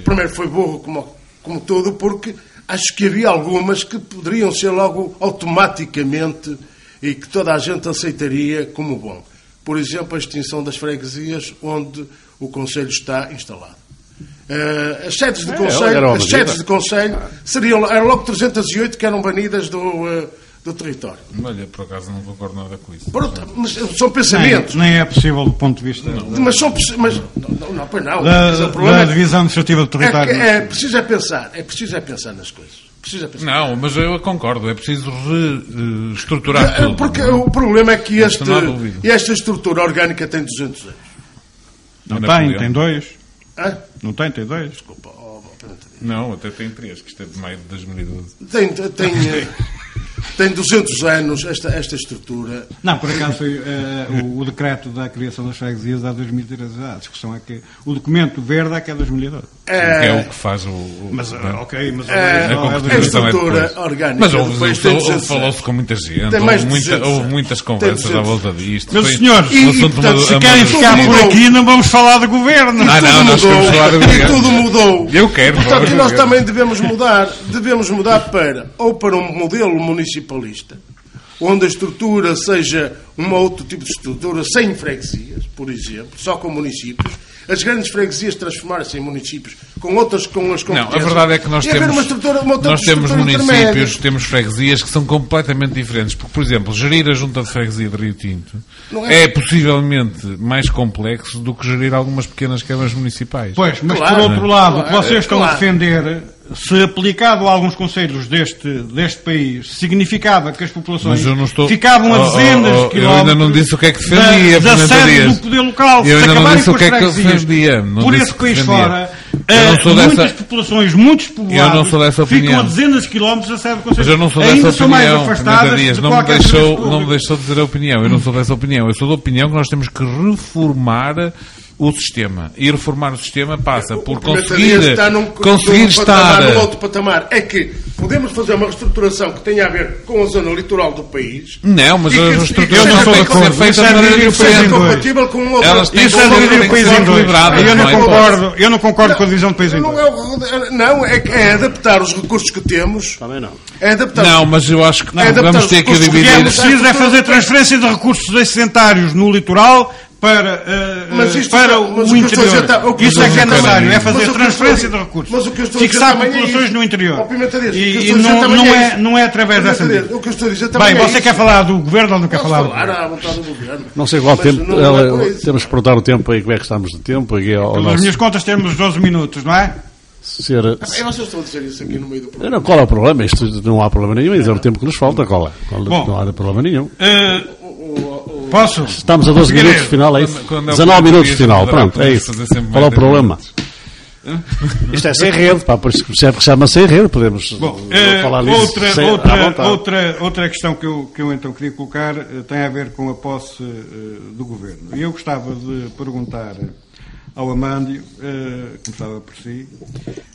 primeiro foi burro como, como todo, porque acho que havia algumas que poderiam ser logo automaticamente e que toda a gente aceitaria como bom. Por exemplo, a extinção das freguesias onde o Conselho está instalado. Uh, as sedes de é, Conselho, as sedes de Conselho seriam, eram logo 308 que eram banidas do, uh, do território. Olha, por acaso não concordo nada com isso. Pronto, mas são pensamentos. Nem, nem, é possível do ponto de vista. Não, mas são mas, não, não, pois não. Da, da divisão administrativa do território. É, é, preciso é pensar, é preciso é pensar nas coisas. Não, mas eu concordo, é preciso reestruturar tudo. Porque não, o problema é que este, esta estrutura orgânica tem 200 anos. Não tem, tem dois. Hã? Não tem, tem dois. Desculpa. Oh, não, até tem três, que isto é de maio de 2012. Tem, tem, (laughs) tem 200 anos esta, esta estrutura. Não, por acaso foi uh, o, o, decreto da criação das freguesias há 2013. A discussão é que o documento verde é que é 2012. É, é o que faz o. o mas, ok, mas é, a, a, a estrutura é orgânica. Mas houve, falou-se com muita gente, houve, muita, houve, muitas conversas à volta disto. Meus senhores, e, portanto, se querem ficar por aqui, não vamos falar de governo. Ah, não, nós queremos falar de governo. E tudo mudou. Eu quero. Portanto, nós também devemos mudar, devemos mudar para, ou para um modelo municipalista, onde a estrutura seja um outro tipo de estrutura, sem freguesias, por exemplo, só com municípios, as grandes freguesias transformarem-se em municípios com outras com as competências. Não, a verdade é que nós temos, uma estrutura, uma nós temos municípios, temos freguesias que são completamente diferentes. Porque, por exemplo, gerir a junta de freguesia de Rio Tinto é... é... possivelmente mais complexo do que gerir algumas pequenas câmaras municipais. Pois, mas claro, por outro lado, o que vocês estão claro. a defender se aplicado a alguns conselhos deste, deste país, significava que as populações estou... ficavam a dezenas oh, oh, oh, de quilómetros. Eu ainda não disse o que é que defendia, da, da sede do poder local. Eu ainda não disse o que é que defendia. Não por esse país fora, uh, muitas dessa... populações, muitos povoados, eu ficam a dezenas de quilómetros da sede do conselho. Mas eu não sou dessa opinião. Mais afastadas Dias, não, me deixou, não me deixou dizer a opinião. Eu não sou dessa opinião. Eu sou da opinião que nós temos que reformar o sistema. E reformar o sistema passa o por conseguir, está num, conseguir num estar. Patamar, no outro patamar é que podemos fazer uma reestruturação que tenha a ver com a zona litoral do país. Não, mas a reestruturação tem que ser feita de maneira diferente. compatível com outra. Elas têm Isso é dividir o país em dois. Eu não concordo, eu não concordo com a divisão do país em dois. Não, é, é adaptar os recursos que temos. Também não. É adaptar. Não, mas eu acho que não, vamos ter que dividir. O que é preciso é fazer transferência de recursos excedentários no litoral para, uh, para o interior. Tá, o isso é que é necessário, é fazer transferência de recursos. Mas o que eu estou Fixar dizer populações é no interior. E, e não, não, é, não é através dessa medida. O que eu estou a dizer também Bem, você é quer falar do governo ou não quer falar à vontade do governo. Não sei qual tempo, não, não é temos que perguntar o tempo aí, como é que estamos de tempo. Aqui ao Pelas nosso... minhas contas temos 12 minutos, não é? Ser... Ah, vocês estão a dizer isso aqui no meio do programa. Não, qual é o problema? Isto não há problema nenhum, é o tempo que nos falta, qual é? Bom, não há problema nenhum. Uh, Posso? Estamos a 12 minutos final, é isso? 19 é minutos final, pronto, é isso. Qual é o problema? Isto é sem rede, pá, por isso que percebe que chama sem rede, podemos Bom, uh, falar nisso. Outra, sem, outra, outra, outra questão que eu, que eu então queria colocar uh, tem a ver com a posse uh, do governo. E eu gostava de perguntar ao Amândio, uh, começava por si,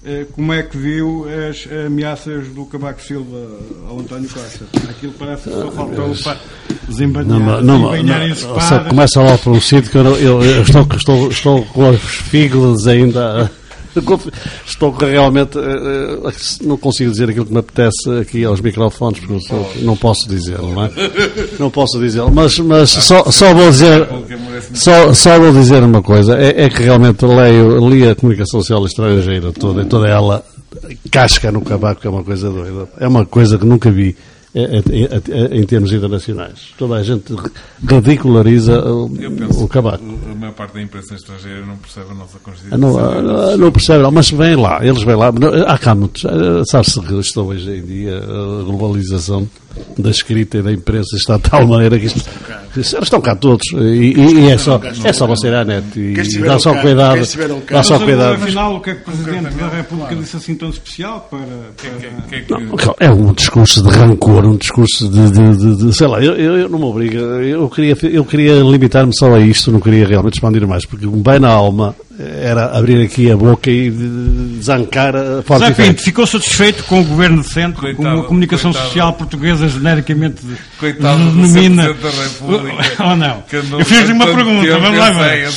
uh, como é que viu as ameaças do Cavaco Silva ao António Costa? Aquilo parece que só faltou para desembanhar, não, não, Começa lá por um sítio que eu, eu, eu estou, estou, estou com os fígados ainda (laughs) Estou realmente. Uh, não consigo dizer aquilo que me apetece aqui aos microfones, porque não posso dizer, não é? Não posso dizer, mas, mas só, só vou dizer. Só, só vou dizer uma coisa: é, é que realmente leio, li a comunicação social estrangeira toda, e toda ela casca no cavaco, que é uma coisa doida. É uma coisa que nunca vi em termos internacionais. Toda a gente ridiculariza o, o cabaco. A maior parte da imprensa estrangeira não percebe a nossa Constituição. Não, não percebe, mas vem lá, eles vêm lá. Há cá muitos. Sabe-se que estou hoje em dia, a globalização da escrita e da imprensa está de tal maneira que isto, estão cá todos e, e é, só, é só você ir à net e dá só cuidado dá só cuidado. afinal o que é que o Presidente da República disse assim tão especial para, para... Não, é um discurso de rancor um discurso de, de, de, de sei lá, eu, eu, eu, não me obrigo eu queria, eu queria limitar-me só a isto não queria realmente expandir mais porque um bem na alma era abrir aqui a boca e desancar a forte Zé ficou satisfeito com o governo de centro, coitado, com a comunicação coitado. social portuguesa genericamente denomina. (laughs) Ou não? Eu fiz-lhe uma pergunta, tempo, vamos lá ver.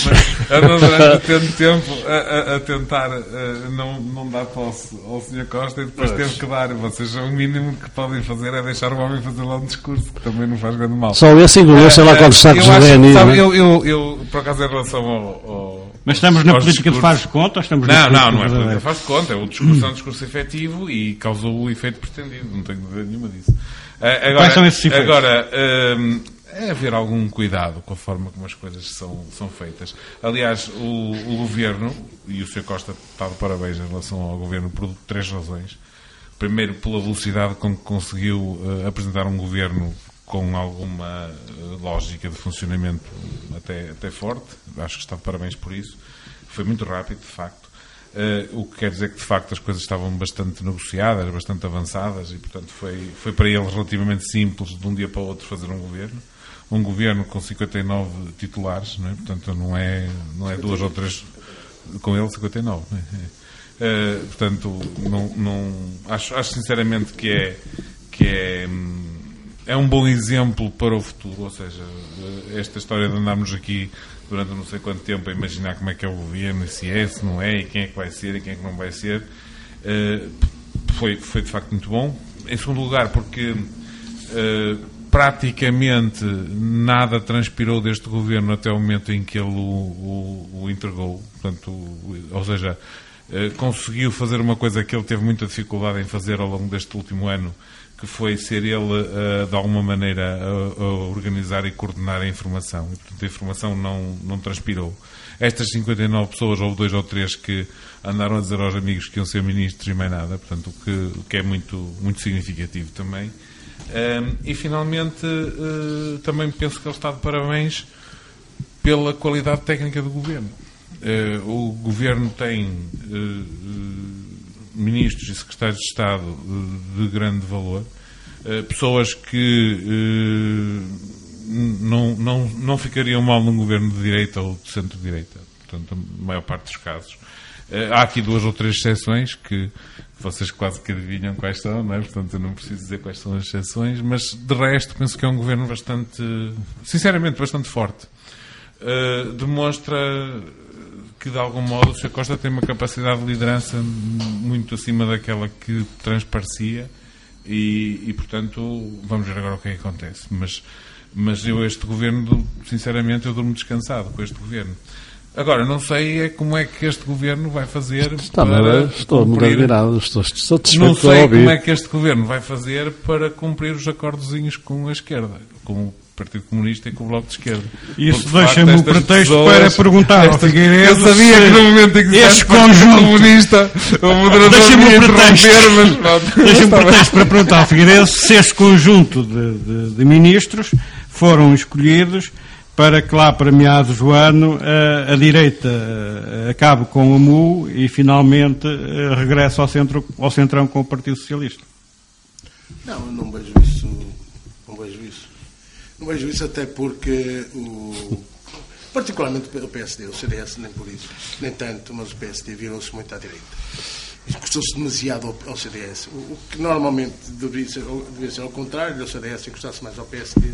Andou (laughs) durante tanto tempo a, a, a tentar a, não, não dar posse ao Sr. Costa e depois pois. teve que dar. Vocês, o mínimo que podem fazer é deixar o homem fazer lá um discurso, que também não faz grande mal. Só esse engoliu, sei lá quantos sacos de Sabe, eu, eu, eu, por acaso, em relação ao, ao mas estamos na política de faz de conta? Estamos não, não, não é política de faz de conta. É o discurso, é um discurso efetivo e causou o efeito pretendido. Não tenho dúvida nenhuma disso. Uh, agora, Quais são esses efeitos? Agora, uh, é haver algum cuidado com a forma como as coisas são, são feitas. Aliás, o, o governo, e o Sr. Costa está de parabéns em relação ao governo por três razões. Primeiro, pela velocidade com que conseguiu uh, apresentar um governo com alguma eh, lógica de funcionamento até, até forte. Acho que está de parabéns por isso. Foi muito rápido, de facto. Uh, o que quer dizer que de facto as coisas estavam bastante negociadas, bastante avançadas e portanto foi, foi para ele relativamente simples de um dia para o outro fazer um governo. Um governo com 59 titulares, não é? portanto não é, não é duas ou três, com ele 59. Não é? Uh, portanto, não, não, acho, acho sinceramente que é, que é, é um bom exemplo para o futuro, ou seja, esta história de andarmos aqui durante não sei quanto tempo a imaginar como é que é o governo, se é, se não é, e quem é que vai ser e quem é que não vai ser, uh, foi, foi de facto muito bom. Em segundo lugar, porque uh, praticamente nada transpirou deste governo até o momento em que ele o, o, o entregou. Portanto, ou seja, uh, conseguiu fazer uma coisa que ele teve muita dificuldade em fazer ao longo deste último ano, que foi ser ele, uh, de alguma maneira, a, a, organizar e coordenar a informação. E, portanto, a informação não, não transpirou. Estas 59 pessoas, houve dois ou três que andaram a dizer aos amigos que iam ser ministros e mais nada, portanto, o que, o que é muito, muito significativo também. Um, e, finalmente, uh, também penso que ele está de parabéns pela qualidade técnica do governo. Uh, o governo tem ministros e secretários de Estado de grande valor, eh, pessoas que eh, não, não, não ficariam mal num governo de direita ou de centro-direita, portanto, a maior parte dos casos. Eh, há aqui duas ou três exceções que vocês quase que adivinham quais são, não é? portanto eu não preciso dizer quais são as exceções, mas de resto penso que é um governo bastante, sinceramente, bastante forte. Demonstra que de algum modo o Sr. Costa tem uma capacidade de liderança muito acima daquela que transparecia e, e, portanto vamos ver agora o que é que acontece. Mas, mas eu este governo sinceramente eu durmo descansado com este governo. Agora, não sei é como é que este governo vai fazer Está, para estou cumprir... admirado, estou satisfeito Não sei como é que este governo vai fazer para cumprir os acordozinhos com a esquerda, com o Partido Comunista e com o Bloco de Esquerda. Isso deixa-me o pretexto pessoas, para perguntar ao Figueiredo Eu sabia que no momento em que este conjunto comunista o moderador deixa-me o pretexto, (laughs) deixa-me o pretexto para perguntar ao Figueiredo se este conjunto de, de, de, ministros foram escolhidos para que lá para meados do ano a, a direita acabe com o MU e finalmente regresse ao, centro, ao centrão com o Partido Socialista. Não, não vejo isso. Não vejo isso. Não vejo isso até porque o, particularmente o PSD, o CDS nem por isso, nem tanto, mas o PSD virou-se muito à direita. Encostou-se demasiado ao, ao CDS. O, o, que normalmente deveria ser, deveria ser ao contrário, o CDS encostasse mais ao PSD,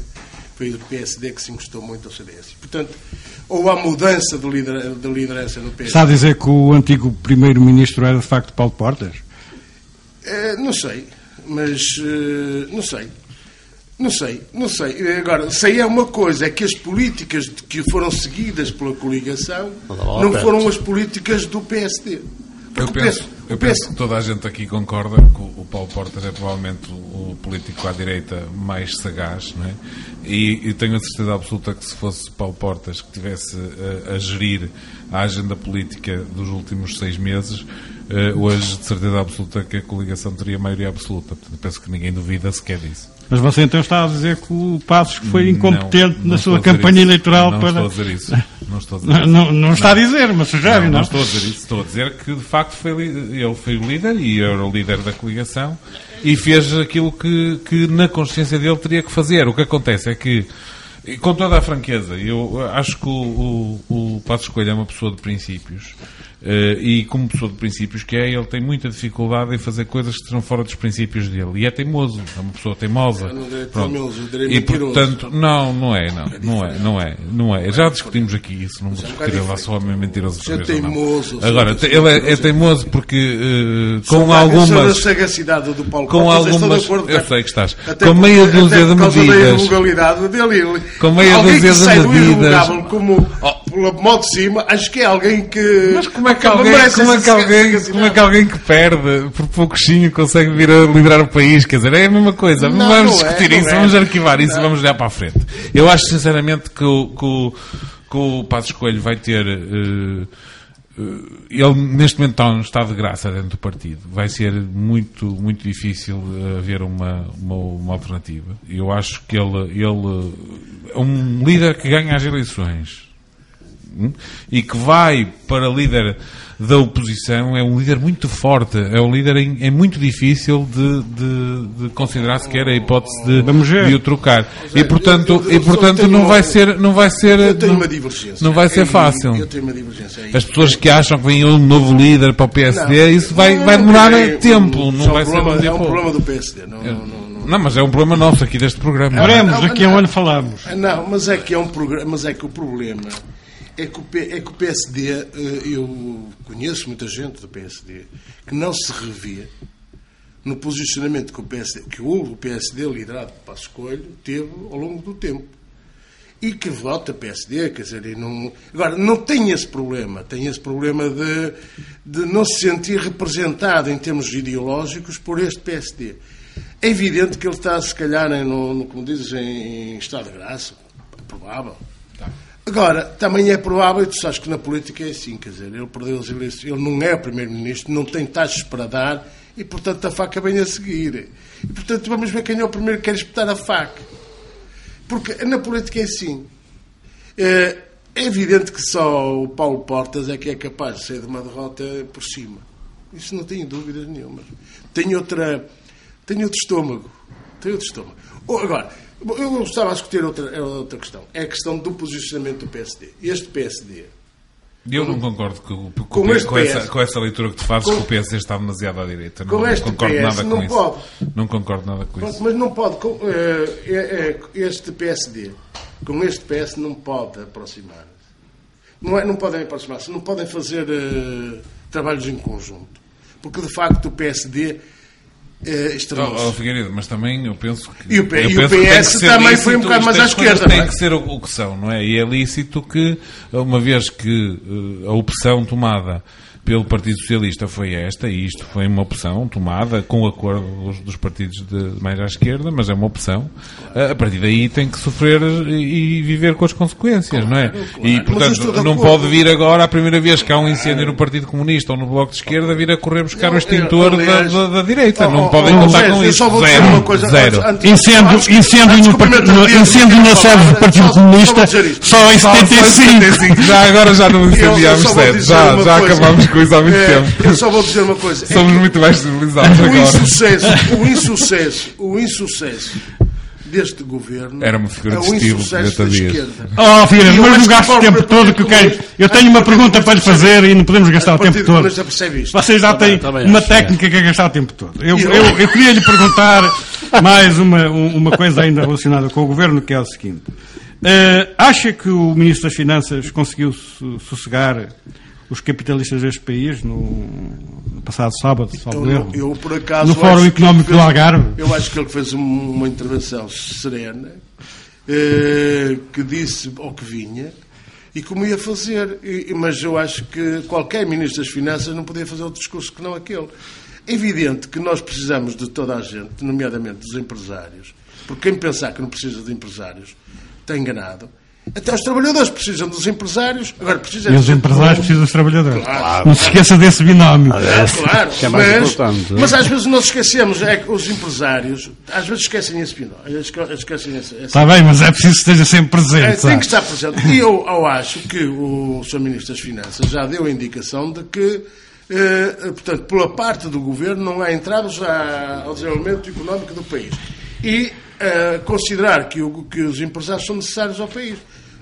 foi o PSD que se encostou muito ao CDS. Portanto, ou há mudança de, lider, de liderança no PSD. Está a dizer que o antigo primeiro-ministro era de facto Paulo Portas? É, não sei, mas uh, não sei. Não sei, não sei. Agora, sei é uma coisa, é que as políticas que foram seguidas pela coligação não foram as políticas do PSD. Eu penso, eu penso que toda a gente aqui concorda que o Paulo Portas é provavelmente o político à direita mais sagaz, não é? E, e tenho a certeza absoluta que se fosse Paulo Portas que tivesse a, a gerir a agenda política dos últimos seis meses, Uh, hoje, de certeza absoluta, que a coligação teria maioria absoluta. Portanto, penso que ninguém duvida sequer disso. Mas você então está a dizer que o Passos foi incompetente não, não na sua campanha isso. eleitoral não para. Não estou a dizer isso. (laughs) Não, estou a dizer não, não, está a dizer, mas sugere, não, não? Não estou a dizer isso. Estou a dizer que, de facto, foi, ele foi o líder e era o líder da coligação e fez aquilo que, que na consciência dele teria que fazer. O que acontece é que e com toda a franqueza, eu acho que o, o, o Passo Escolha é uma pessoa de princípios Uh, e como pessoa de princípios que é, ele tem muita dificuldade em fazer coisas que estão fora dos princípios dele. E é teimoso, é uma pessoa teimosa. É teimoso, e portanto, não, não é, não, não é, não é, não é. Já discutimos aqui isso, não vou discutir lá só homem mentiroso. É teimoso. Agora, ele é, é, teimoso porque uh, com algumas. Sagacidade do Paulo com algumas, eu sei que estás. Com meia dúzia de medidas. Com meia dúzia de medidas. Como, pelo modo de cima, acho que é alguém que. Mas como é que alguém, como é que alguém, como é que alguém que perde por pouquinho consegue vir a liderar o país? Quer dizer, é a mesma coisa. Não, vamos não discutir é, isso, é. vamos arquivar isso e vamos olhar para a frente. Eu acho sinceramente que o, que o, que o Passos Coelho vai ter. Uh, ele neste momento está estado de graça dentro do partido. Vai ser muito, muito difícil haver uma, uma, uma alternativa. Eu acho que ele, ele é um líder que ganha as eleições hum, e que vai para líder da oposição é um líder muito forte, é um líder em, é muito difícil de, de, de considerar sequer a hipótese de, de o trocar. E portanto, e, portanto não vai ser, não vai ser, Eu tenho não, uma divergência. não vai ser fácil. Eu tenho uma divergência aí. As pessoas que acham que vem um novo líder para o PSD, Não, isso vai, vai demorar é- tempo, não vai ser um É um problema do PSD. Não, não, não, não. Não, mas é um problema nosso aqui deste programa. Veremos, não, daqui a um não. ano falamos. Não, mas é que é um programa, mas é que o problema é que o, é que o PSD, eh, eu conheço muita gente do PSD que não se revia no posicionamento que o PSD, que o PSD liderado por Passos Coelho teve ao longo do tempo. E que vota PSD, quer dizer, não... agora não tem esse problema, tem esse problema de, de não se sentir representado em termos ideológicos por este PSD. É evidente que ele está, se calhar, em, no, como dizes, em, estado de graça. Provável. Agora, também é provável, e tu sabes que na política é assim, quer dizer, ele perdeu as eleições, ele não é primeiro-ministro, não tem taxas para dar e, portanto, a faca vem a seguir. E, portanto, vamos ver quem é o primeiro que quer espetar a faca. Porque na política é assim. É, é evidente que só o Paulo Portas é que é capaz de sair de uma derrota por cima. Isso não tenho dúvidas nenhuma. Tenho outra. Tenho outro estômago. Tenho outro estômago. Oh, Agora, eu estava a discutir outra, era outra questão. É a questão do posicionamento do PSD. Este PSD. Eu não concordo com, com, Com com este essa, PS. com essa leitura que tu fazes Com- que o PS está demasiado à direita. Não este concordo PS nada com não isso. pode. Não concordo nada com Pronto, isso. mas não pode. com, eh, é- é- este PSD, com este PS, não pode aproximar. Não, é, não podem aproximar-se, não podem fazer eh, trabalhos em conjunto. Porque, de facto, o PSD eh, extremou-se. Oh, oh, Figueiredo, mas também eu penso que. E o P- e o PS também foi um bocado mais à esquerda, Tem é? que ser o, o que são, não é? E é lícito que, uma vez que eh, a opção tomada pelo Partido Socialista foi esta, e isto foi uma opção tomada com o acordo dos, dos partidos de mais à esquerda, mas é uma opção. A partir daí tem que sofrer e e viver com as consequências, não é? claro. E, portanto, não pode vir agora, a primeira vez que há um incêndio no Partido Comunista ou no Bloco de Esquerda, vir a correr buscar o extintor da, aliás- da- da direita. Oh, Não oh, podem oh, contar com isso. Zero. Zero. antes- Incêndio, antes- incêndio, antes no, incêndio na sede do Partido só- Comunista só em Só- só 75. Já agora já não incendiámos sete. Já, já acabámos com isso há muito É, tempo. Eu só vou dizer uma coisa. É Somos muito mais civilizados o agora. insucesso, o insucesso, o insucesso deste governo Era uma figura é de estilo, insucesso da esquerda. Oh, Figueiredo, E mas não gastes o tempo todo que eu quero. Partido Eu tenho uma pergunta para lhe fazer e não podemos gastar o tempo todo. Comunista percebe isto. Vocês já têm uma acho, técnica que é gastar o tempo todo. Eu, eu- eu, queria lhe (laughs) perguntar mais uma, um- uma coisa ainda relacionada com o governo, que é o seguinte. Eh, acha que o Ministro das Finanças conseguiu sossegar os capitalistas deste país no, no passado sábado, Eu, salvo não- erro? eu, por acaso, No Fórum Económico ele do fez- Algarve? Eu acho que ele fez um- uma intervenção serena, eh, que disse ao que vinha e como ia fazer. E- mas eu acho que qualquer Ministro das Finanças não podia fazer outro discurso que não aquele. É evidente que nós precisamos de toda a gente, nomeadamente dos empresários, porque quem pensar que não precisa de empresários está enganado. Até os trabalhadores precisam dos empresários, agora precisam E os de- empresários precisam dos trabalhadores. Claro. Não se esqueça desse binómio. Ah, claro, que é mais mas, importante. mas às vezes nós esquecemos, é que os empresários às vezes esquecem esse esque- esquecem esse, esse Está bem, mas é preciso que esteja sempre é, presente. tem sabe? que estar presente. E eu, eu acho que o Sr. Ministro das Finanças já deu a indicação de que, eh, portanto, pela parte do Governo não há entraves ao desenvolvimento económico do país. E considerar que, o- que os empresários são necessários ao país.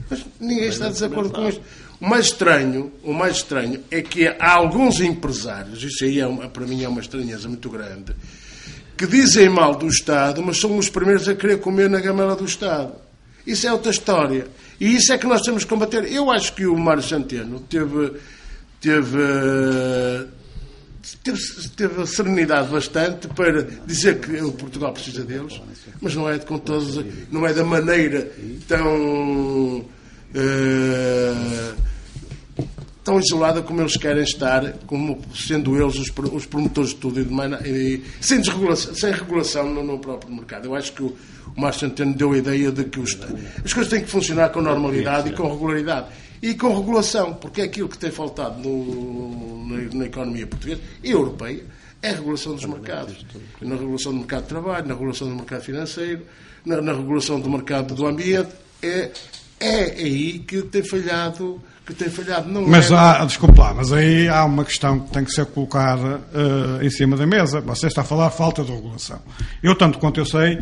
Mas ninguém está de desacordo com isto. O mais estranho, o mais estranho é que há alguns empresários, isso aí é uma- para mim é uma estranheza muito grande, que dizem mal do Estado, mas são os primeiros a querer comer na gamela do Estado. Isso é outra história. E isso é que nós temos que combater. Eu acho que o Mário Centeno teve, teve, teve, teve serenidade bastante para dizer que o Portugal precisa deles, mas não é com todos, não é da maneira tão eh, tão isolada como eles querem estar, como sendo eles os, os promotores de tudo e, de e sem, sem regulação no, no próprio mercado. Eu acho que o, o Márcio Centeno deu a ideia de que os, as coisas têm que funcionar com normalidade e com regularidade. E com regulação, porque é aquilo que tem faltado no- na, na economia portuguesa e europeia é a regulação dos mercados. Na regulação do mercado de trabalho, na regulação do mercado financeiro, na, na regulação do mercado do ambiente. É, é aí que tem falhado, que tem falhado. Não mas é... há, desculpe lá, mas aí há uma questão que tem que ser colocada uh, em cima da mesa. Você está a falar falta de regulação. Eu, tanto quanto eu sei,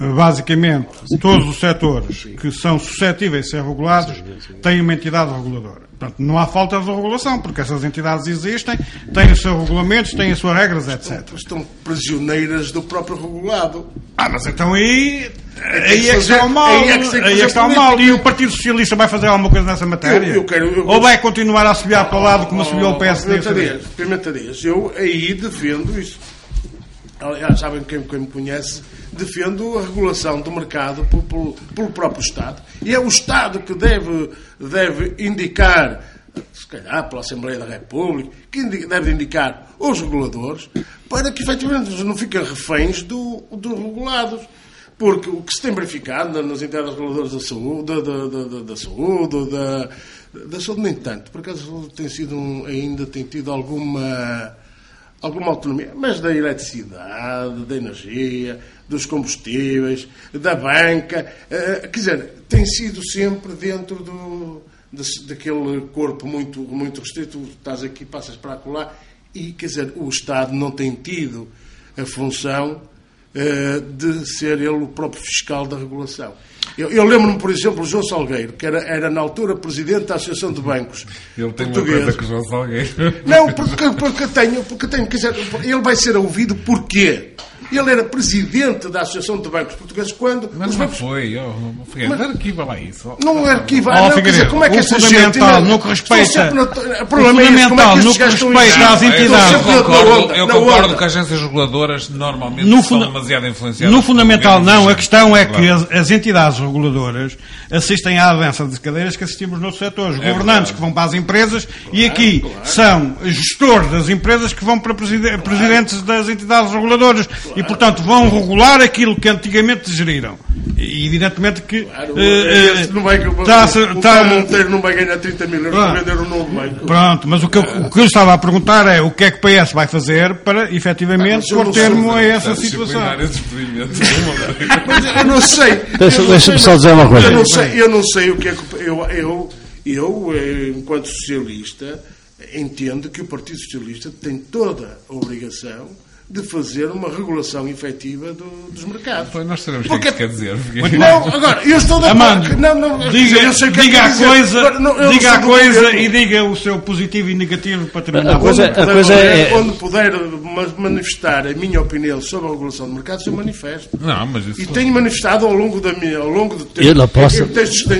uh, basicamente, todos os setores que são suscetíveis de ser regulados têm uma entidade reguladora. Portanto, não há falta de regulação, porque essas entidades existem, têm os seus regulamentos, têm as suas regras, etc. Estão, estão prisioneiras do próprio regulado. Ah, mas então aí, aí é que está o mal. Aí é que, é está o mal. E o Partido Socialista vai fazer alguma coisa nessa matéria? Eu, eu quero, eu, Ou vai continuar a subir para o lado como oh, subiu o PSD? Pimenta Dias, eu aí defendo isso. Aliás, sabem quem, quem me conhece, defendo a regulação do mercado pelo, pelo, próprio Estado. E é o Estado que deve, deve indicar, se calhar pela Assembleia da República, que deve indicar os reguladores para que efetivamente não fiquem reféns do, dos regulados. Porque o que se tem verificado nas entidades reguladoras da saúde, da, da, da, da saúde, da, da saúde nem tanto, por acaso tem sido um, ainda tem tido alguma alguma autonomia, mas da eletricidade, da energia, dos combustíveis, da banca, uh, quer dizer, tem sido sempre dentro do, daquele corpo muito, muito restrito, estás aqui, passas para lá, e quer dizer, o Estado não tem tido a função uh, de ser ele o próprio fiscal da regulação. Eu, eu lembro-me, por exemplo, o João Salgueiro, que era, era na altura presidente da Associação de Bancos. Ele tem uma coisa com o João Salgueiro. Não, porque, porque tenho, porque tenho, quer dizer, ele vai ser ouvido porquê? Ele era presidente da Associação de Bancos Portugueses quando. Mas os não bancos... foi, oh, mas... não arquiva lá isso. Não arquiva, oh, não, quer dizer, como é que essa gente. No que respeita. No, o fundamental, no que respeita às entidades. Eu concordo, eu concordo que as agências reguladoras normalmente no são demasiado influenciadas. No fundamental, não. A questão é que as, as entidades reguladoras assistem à avança de cadeiras que assistimos noutros setores. É governantes que vão para as empresas e aqui são gestores das empresas que vão para presidentes das entidades reguladoras e, portanto, vão regular aquilo que antigamente geriram. E, evidentemente que. Claro, uh, não vai, tá, o tá, Monteiro não vai ganhar 30 mil euros para vender um novo banco. Pronto, mas o que, eu, o que eu estava a perguntar é o que é que o PS vai fazer para, efetivamente, pôr termo a essa situação. (laughs) eu não sei. Deixa-me só dizer uma coisa. Eu não sei, eu não sei o que é que. Eu, eu, eu, eh, enquanto socialista, entendo que o Partido Socialista tem toda a obrigação de fazer uma regulação efetiva do, dos mercados. Pois nós sabemos o que é que quer dizer. Porque... Não, (laughs) agora, eu estou de acordo. Não, não, diga, eu sei que diga a coisa, não, diga a coisa e diga o seu positivo e negativo para terminar. A coisa, onde, a coisa é... onde puder manifestar a minha opinião sobre a regulação de mercados, eu manifesto. Não, mas isso... E tenho manifestado ao longo, da minha, ao longo do tempo. Eu não posso,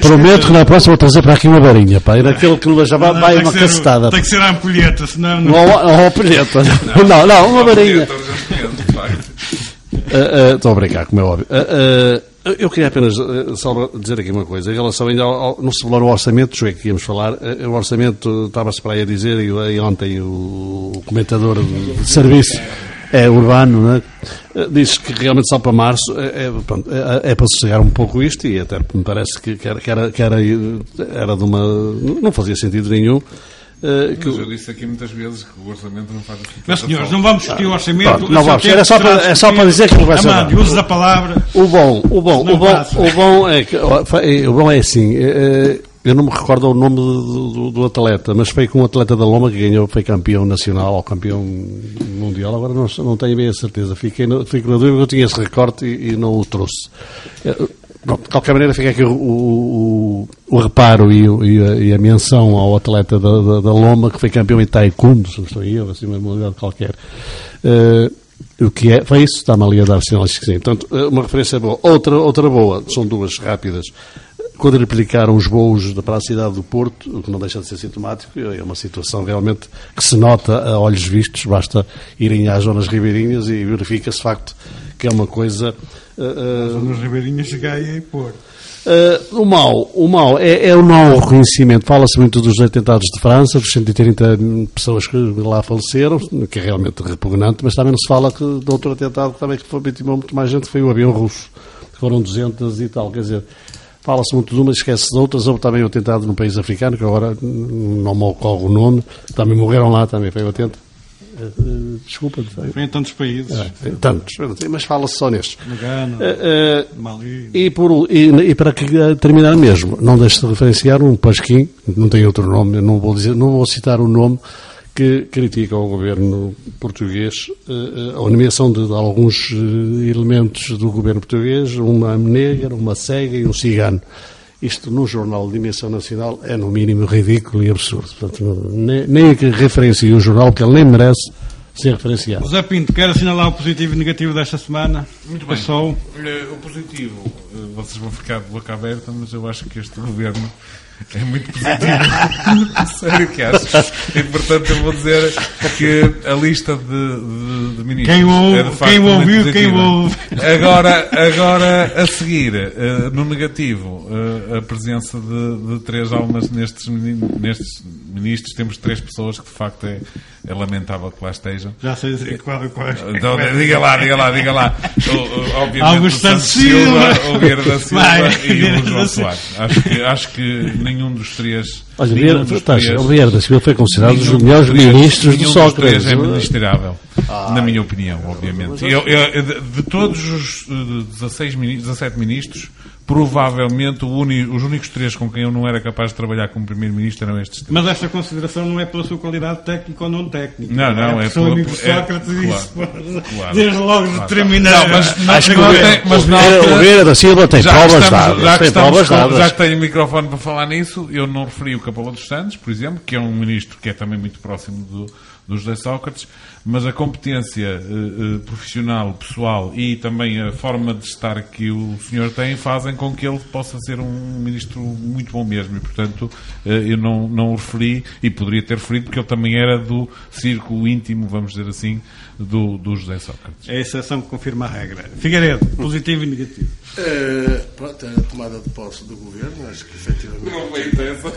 prometo que na próxima vou trazer para aqui uma varinha, pá, e naquele que já vai, vai uma cacetada. Tem que ser a ampulheta, senão... Não, a ampulheta. Não, não, uma varinha. Estou a brincar, como é óbvio. Uh, uh, eu queria apenas só dizer aqui uma coisa. Em relação ainda ao, ao orçamento, é que íamos falar, o orçamento estava-se para aí a dizer, e, ontem o, o comentador de serviço é urbano, né? disse que realmente só para março é, é, pronto, é, é, para sossegar um pouco isto e até me parece que, que, era, que, era, que era, era de uma. não fazia sentido nenhum Uh, que... Mas eu disse aqui muitas vezes que o orçamento não faz assim. Mas senhores, não vamos discutir o orçamento. Pronto, não vamos, era só, para, é só para dizer que não vai ser. Amado, uso da palavra. O bom, o bom, o bom, o bom é que, o bom é assim. Eh, eu não me recordo o nome do, do, do, atleta, mas foi com um atleta da Loma que ganhou, foi campeão nacional ou campeão mundial. Agora não, não tenho bem a certeza. Fiquei no, fico na dúvida porque eu tinha esse recorte e, e não o trouxe. Bom, de qualquer maneira, fica aqui o, o, o reparo e, e, a, e, a, menção ao atleta da, da, da, Loma, que foi campeão em taekwondo, se não estou eu, assim, uma modalidade qualquer. Uh, o que é, foi isso, está-me ali a dar sinais que sim. Portanto, eh, uma referência boa. Outra, outra boa, são duas rápidas. Quando replicaram os voos para a cidade do Porto, o que não deixa de ser sintomático, é uma situação realmente que se nota a olhos vistos, basta irem às zonas ribeirinhas e verifica-se de facto que é uma coisa Uh, Nas ribeirinhas de Gaia e Porto. Uh, o mal, o mal é, é o não reconhecimento. Fala-se muito dos atentados de França, dos 130 pessoas que lá faleceram, que é realmente repugnante, mas também não se fala que, de outro atentado que também que foi vítima muito mais gente, que foi o avião russo, foram 200 e tal. Quer dizer, fala-se muito de umas, esquece de outras. Houve também um atentado num país africano, que agora não me ocorre o nome, também morreram lá, também foi o atentado. Uh, desculpa. Foi em tantos países. É, tantos, mas fala-se só nestes. Gana, uh, Mali. E, por, e, e, para terminar mesmo, não deixe de referenciar um Pasquim, não tem outro nome, não vou, dizer, não vou citar o nome, que critica o governo português a nomeação de, de alguns elementos do governo português, uma negra, uma cega e um cigano. Isto, num jornal de dimensão nacional, é no mínimo ridículo e absurdo. Portanto, nem, nem que referencie o jornal, que ele nem merece ser referenciado. José Pinto, quer assinalar o positivo e negativo desta semana? Muito bem. Passou. O positivo, eh, vocês vão ficar de boca aberta, mas eu acho que este governo é muito positivo. (laughs) Sério que achas? E portanto eu vou dizer que a lista de, de, de ministros quem ouve, é de facto quem ouviu, quem ouve. Agora, agora a seguir, uh, no negativo, uh, a presença de, de, três almas nestes, nestes ministros, temos três pessoas que de facto é, é lamentável que lá estejam. Já sei qual, qual, então, diga lá, diga lá, diga lá. O, obviamente Augusto o Santos Silva, o Vieira da Silva Vai, e o João Soares. Acho que, acho que nenhum dos três. Olha, Vieira, dos três, o Vieira da Silva foi considerado um dos melhores três, ministros do Sócrates. Três é ministrável, ah, na minha opinião, obviamente. Eu, eu, de, de, todos os 16 17 ministros, provavelmente uni, os únicos três com quem eu não era capaz de trabalhar como Primeiro-Ministro eram estes três. Mas esta consideração não é pela sua qualidade técnica ou não técnica. Não, não, é, é pela... amigo é, Sócrates é, isso. Claro, desde logo claro, determinar. Não, mas, acho que mas não, o Vieira da Silva tem provas dadas. Já, tem provas dadas. já que tenho o microfone para falar nisso, eu não referi o Capela dos Santos, por exemplo, que é um ministro que é também muito próximo do, do José Sócrates, mas a competência uh, uh, profissional, pessoal e também a forma de estar que o senhor tem fazem com que ele possa ser um ministro muito bom mesmo e, portanto, uh, eu não, não o referi e poderia ter referido porque ele também era do círculo íntimo, vamos dizer assim, do, do José Sócrates. É a exceção que confirma a regra. Figueiredo, positivo e negativo. Uh, pronto, a tomada de posse do governo, acho que efetivamente. Não foi intensa.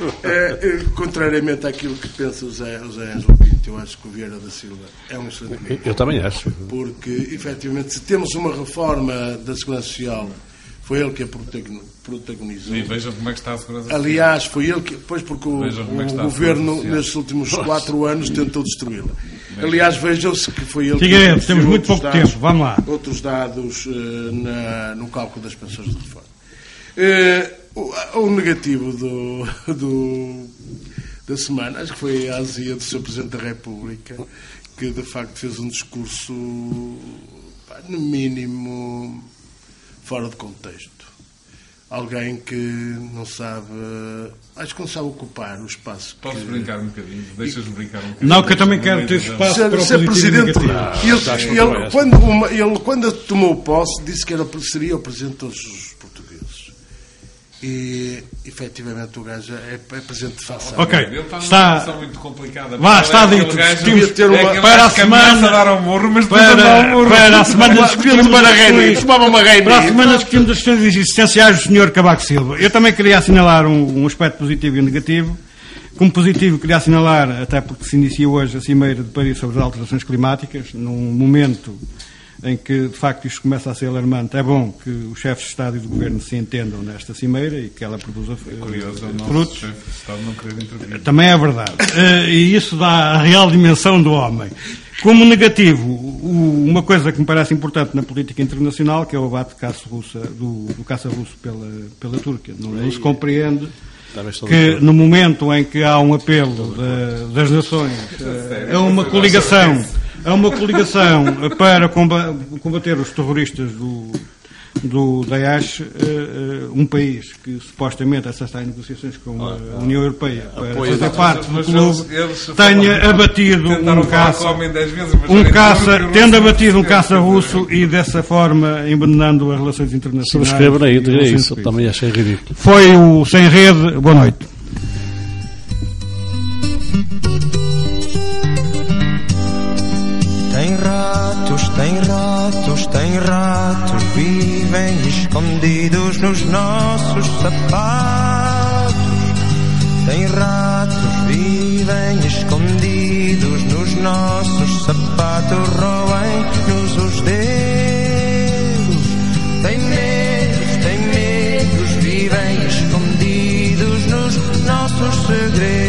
uh, (laughs) contrariamente àquilo que pensa o Zé, o Pinto, eu acho que o Vieira da Silva é um excelente ministro. Eu também acho. Porque, efetivamente, se temos uma reforma da Segurança Social foi ele que a protagonizou. E vejam como é que está a segurança Aliás, foi ele que. Pois, porque o, é o governo, nestes últimos quatro anos, tentou destruí-la. Aliás, vejam-se que foi ele Figueiredo, que. temos muito pouco dados, tempo, vamos lá. Outros dados uh, na, no cálculo das pensões de reforma. Uh, o, o, negativo do, do, da semana, acho que foi a azia do Sr. Presidente da República, que de facto fez um discurso, pá, no mínimo fora de contexto. Alguém que não sabe. Acho que não sabe ocupar o espaço. Posso que... brincar um bocadinho? Deixas-me brincar um bocadinho? Não, que eu também quero ter espaço ser, para ser o presidente. Ele, ele, quando, uma, ele, quando tomou posse, disse que era, seria o presidente de todos os. E efetivamente o gajo é, é presente de façade. Ok, ele está numa está situação muito complicada. Vá, está dito. Discutimos ter uma, é para a semana. A dar um morro, mas para, um morro. para a semana discutimos uma reina. Tomava uma reina. Para a semana discutimos as questões existenciais do Sr. Cavaco Silva. Eu também queria assinalar um, um aspecto positivo e um negativo. Como positivo, queria assinalar, até porque se inicia hoje a Cimeira de Paris sobre as alterações climáticas, num momento em que de facto isto começa a ser alarmante. É bom que os chefes de Estado e do Governo se entendam nesta cimeira e que ela produza é curioso, frutos. chefe de Estado não querer intervir. Também é verdade. Uh, e isso dá a real dimensão do homem. Como negativo, o, uma coisa que me parece importante na política internacional, que é o abate do, do caça russo pela, pela Turquia. Não, não se compreende que no momento em que há um apelo das nações uh, a uma coligação é uma coligação para combater os terroristas do, do Daesh, uh, uh, um país que supostamente essa está em negociações com a União Europeia para fazer parte do clube, tenha abatido um caça, um caça tendo abatido um caça russo e dessa forma envenenando as relações internacionais. Subscrevam aí, é isso, também achei ridículo. Foi o Sem Rede, boa noite. Tem ratos, tem ratos, vivem escondidos nos nossos sapatos. Tem ratos, vivem escondidos nos nossos sapatos, roem-nos os dedos. Tem medos, tem medos, vivem escondidos nos nossos segredos.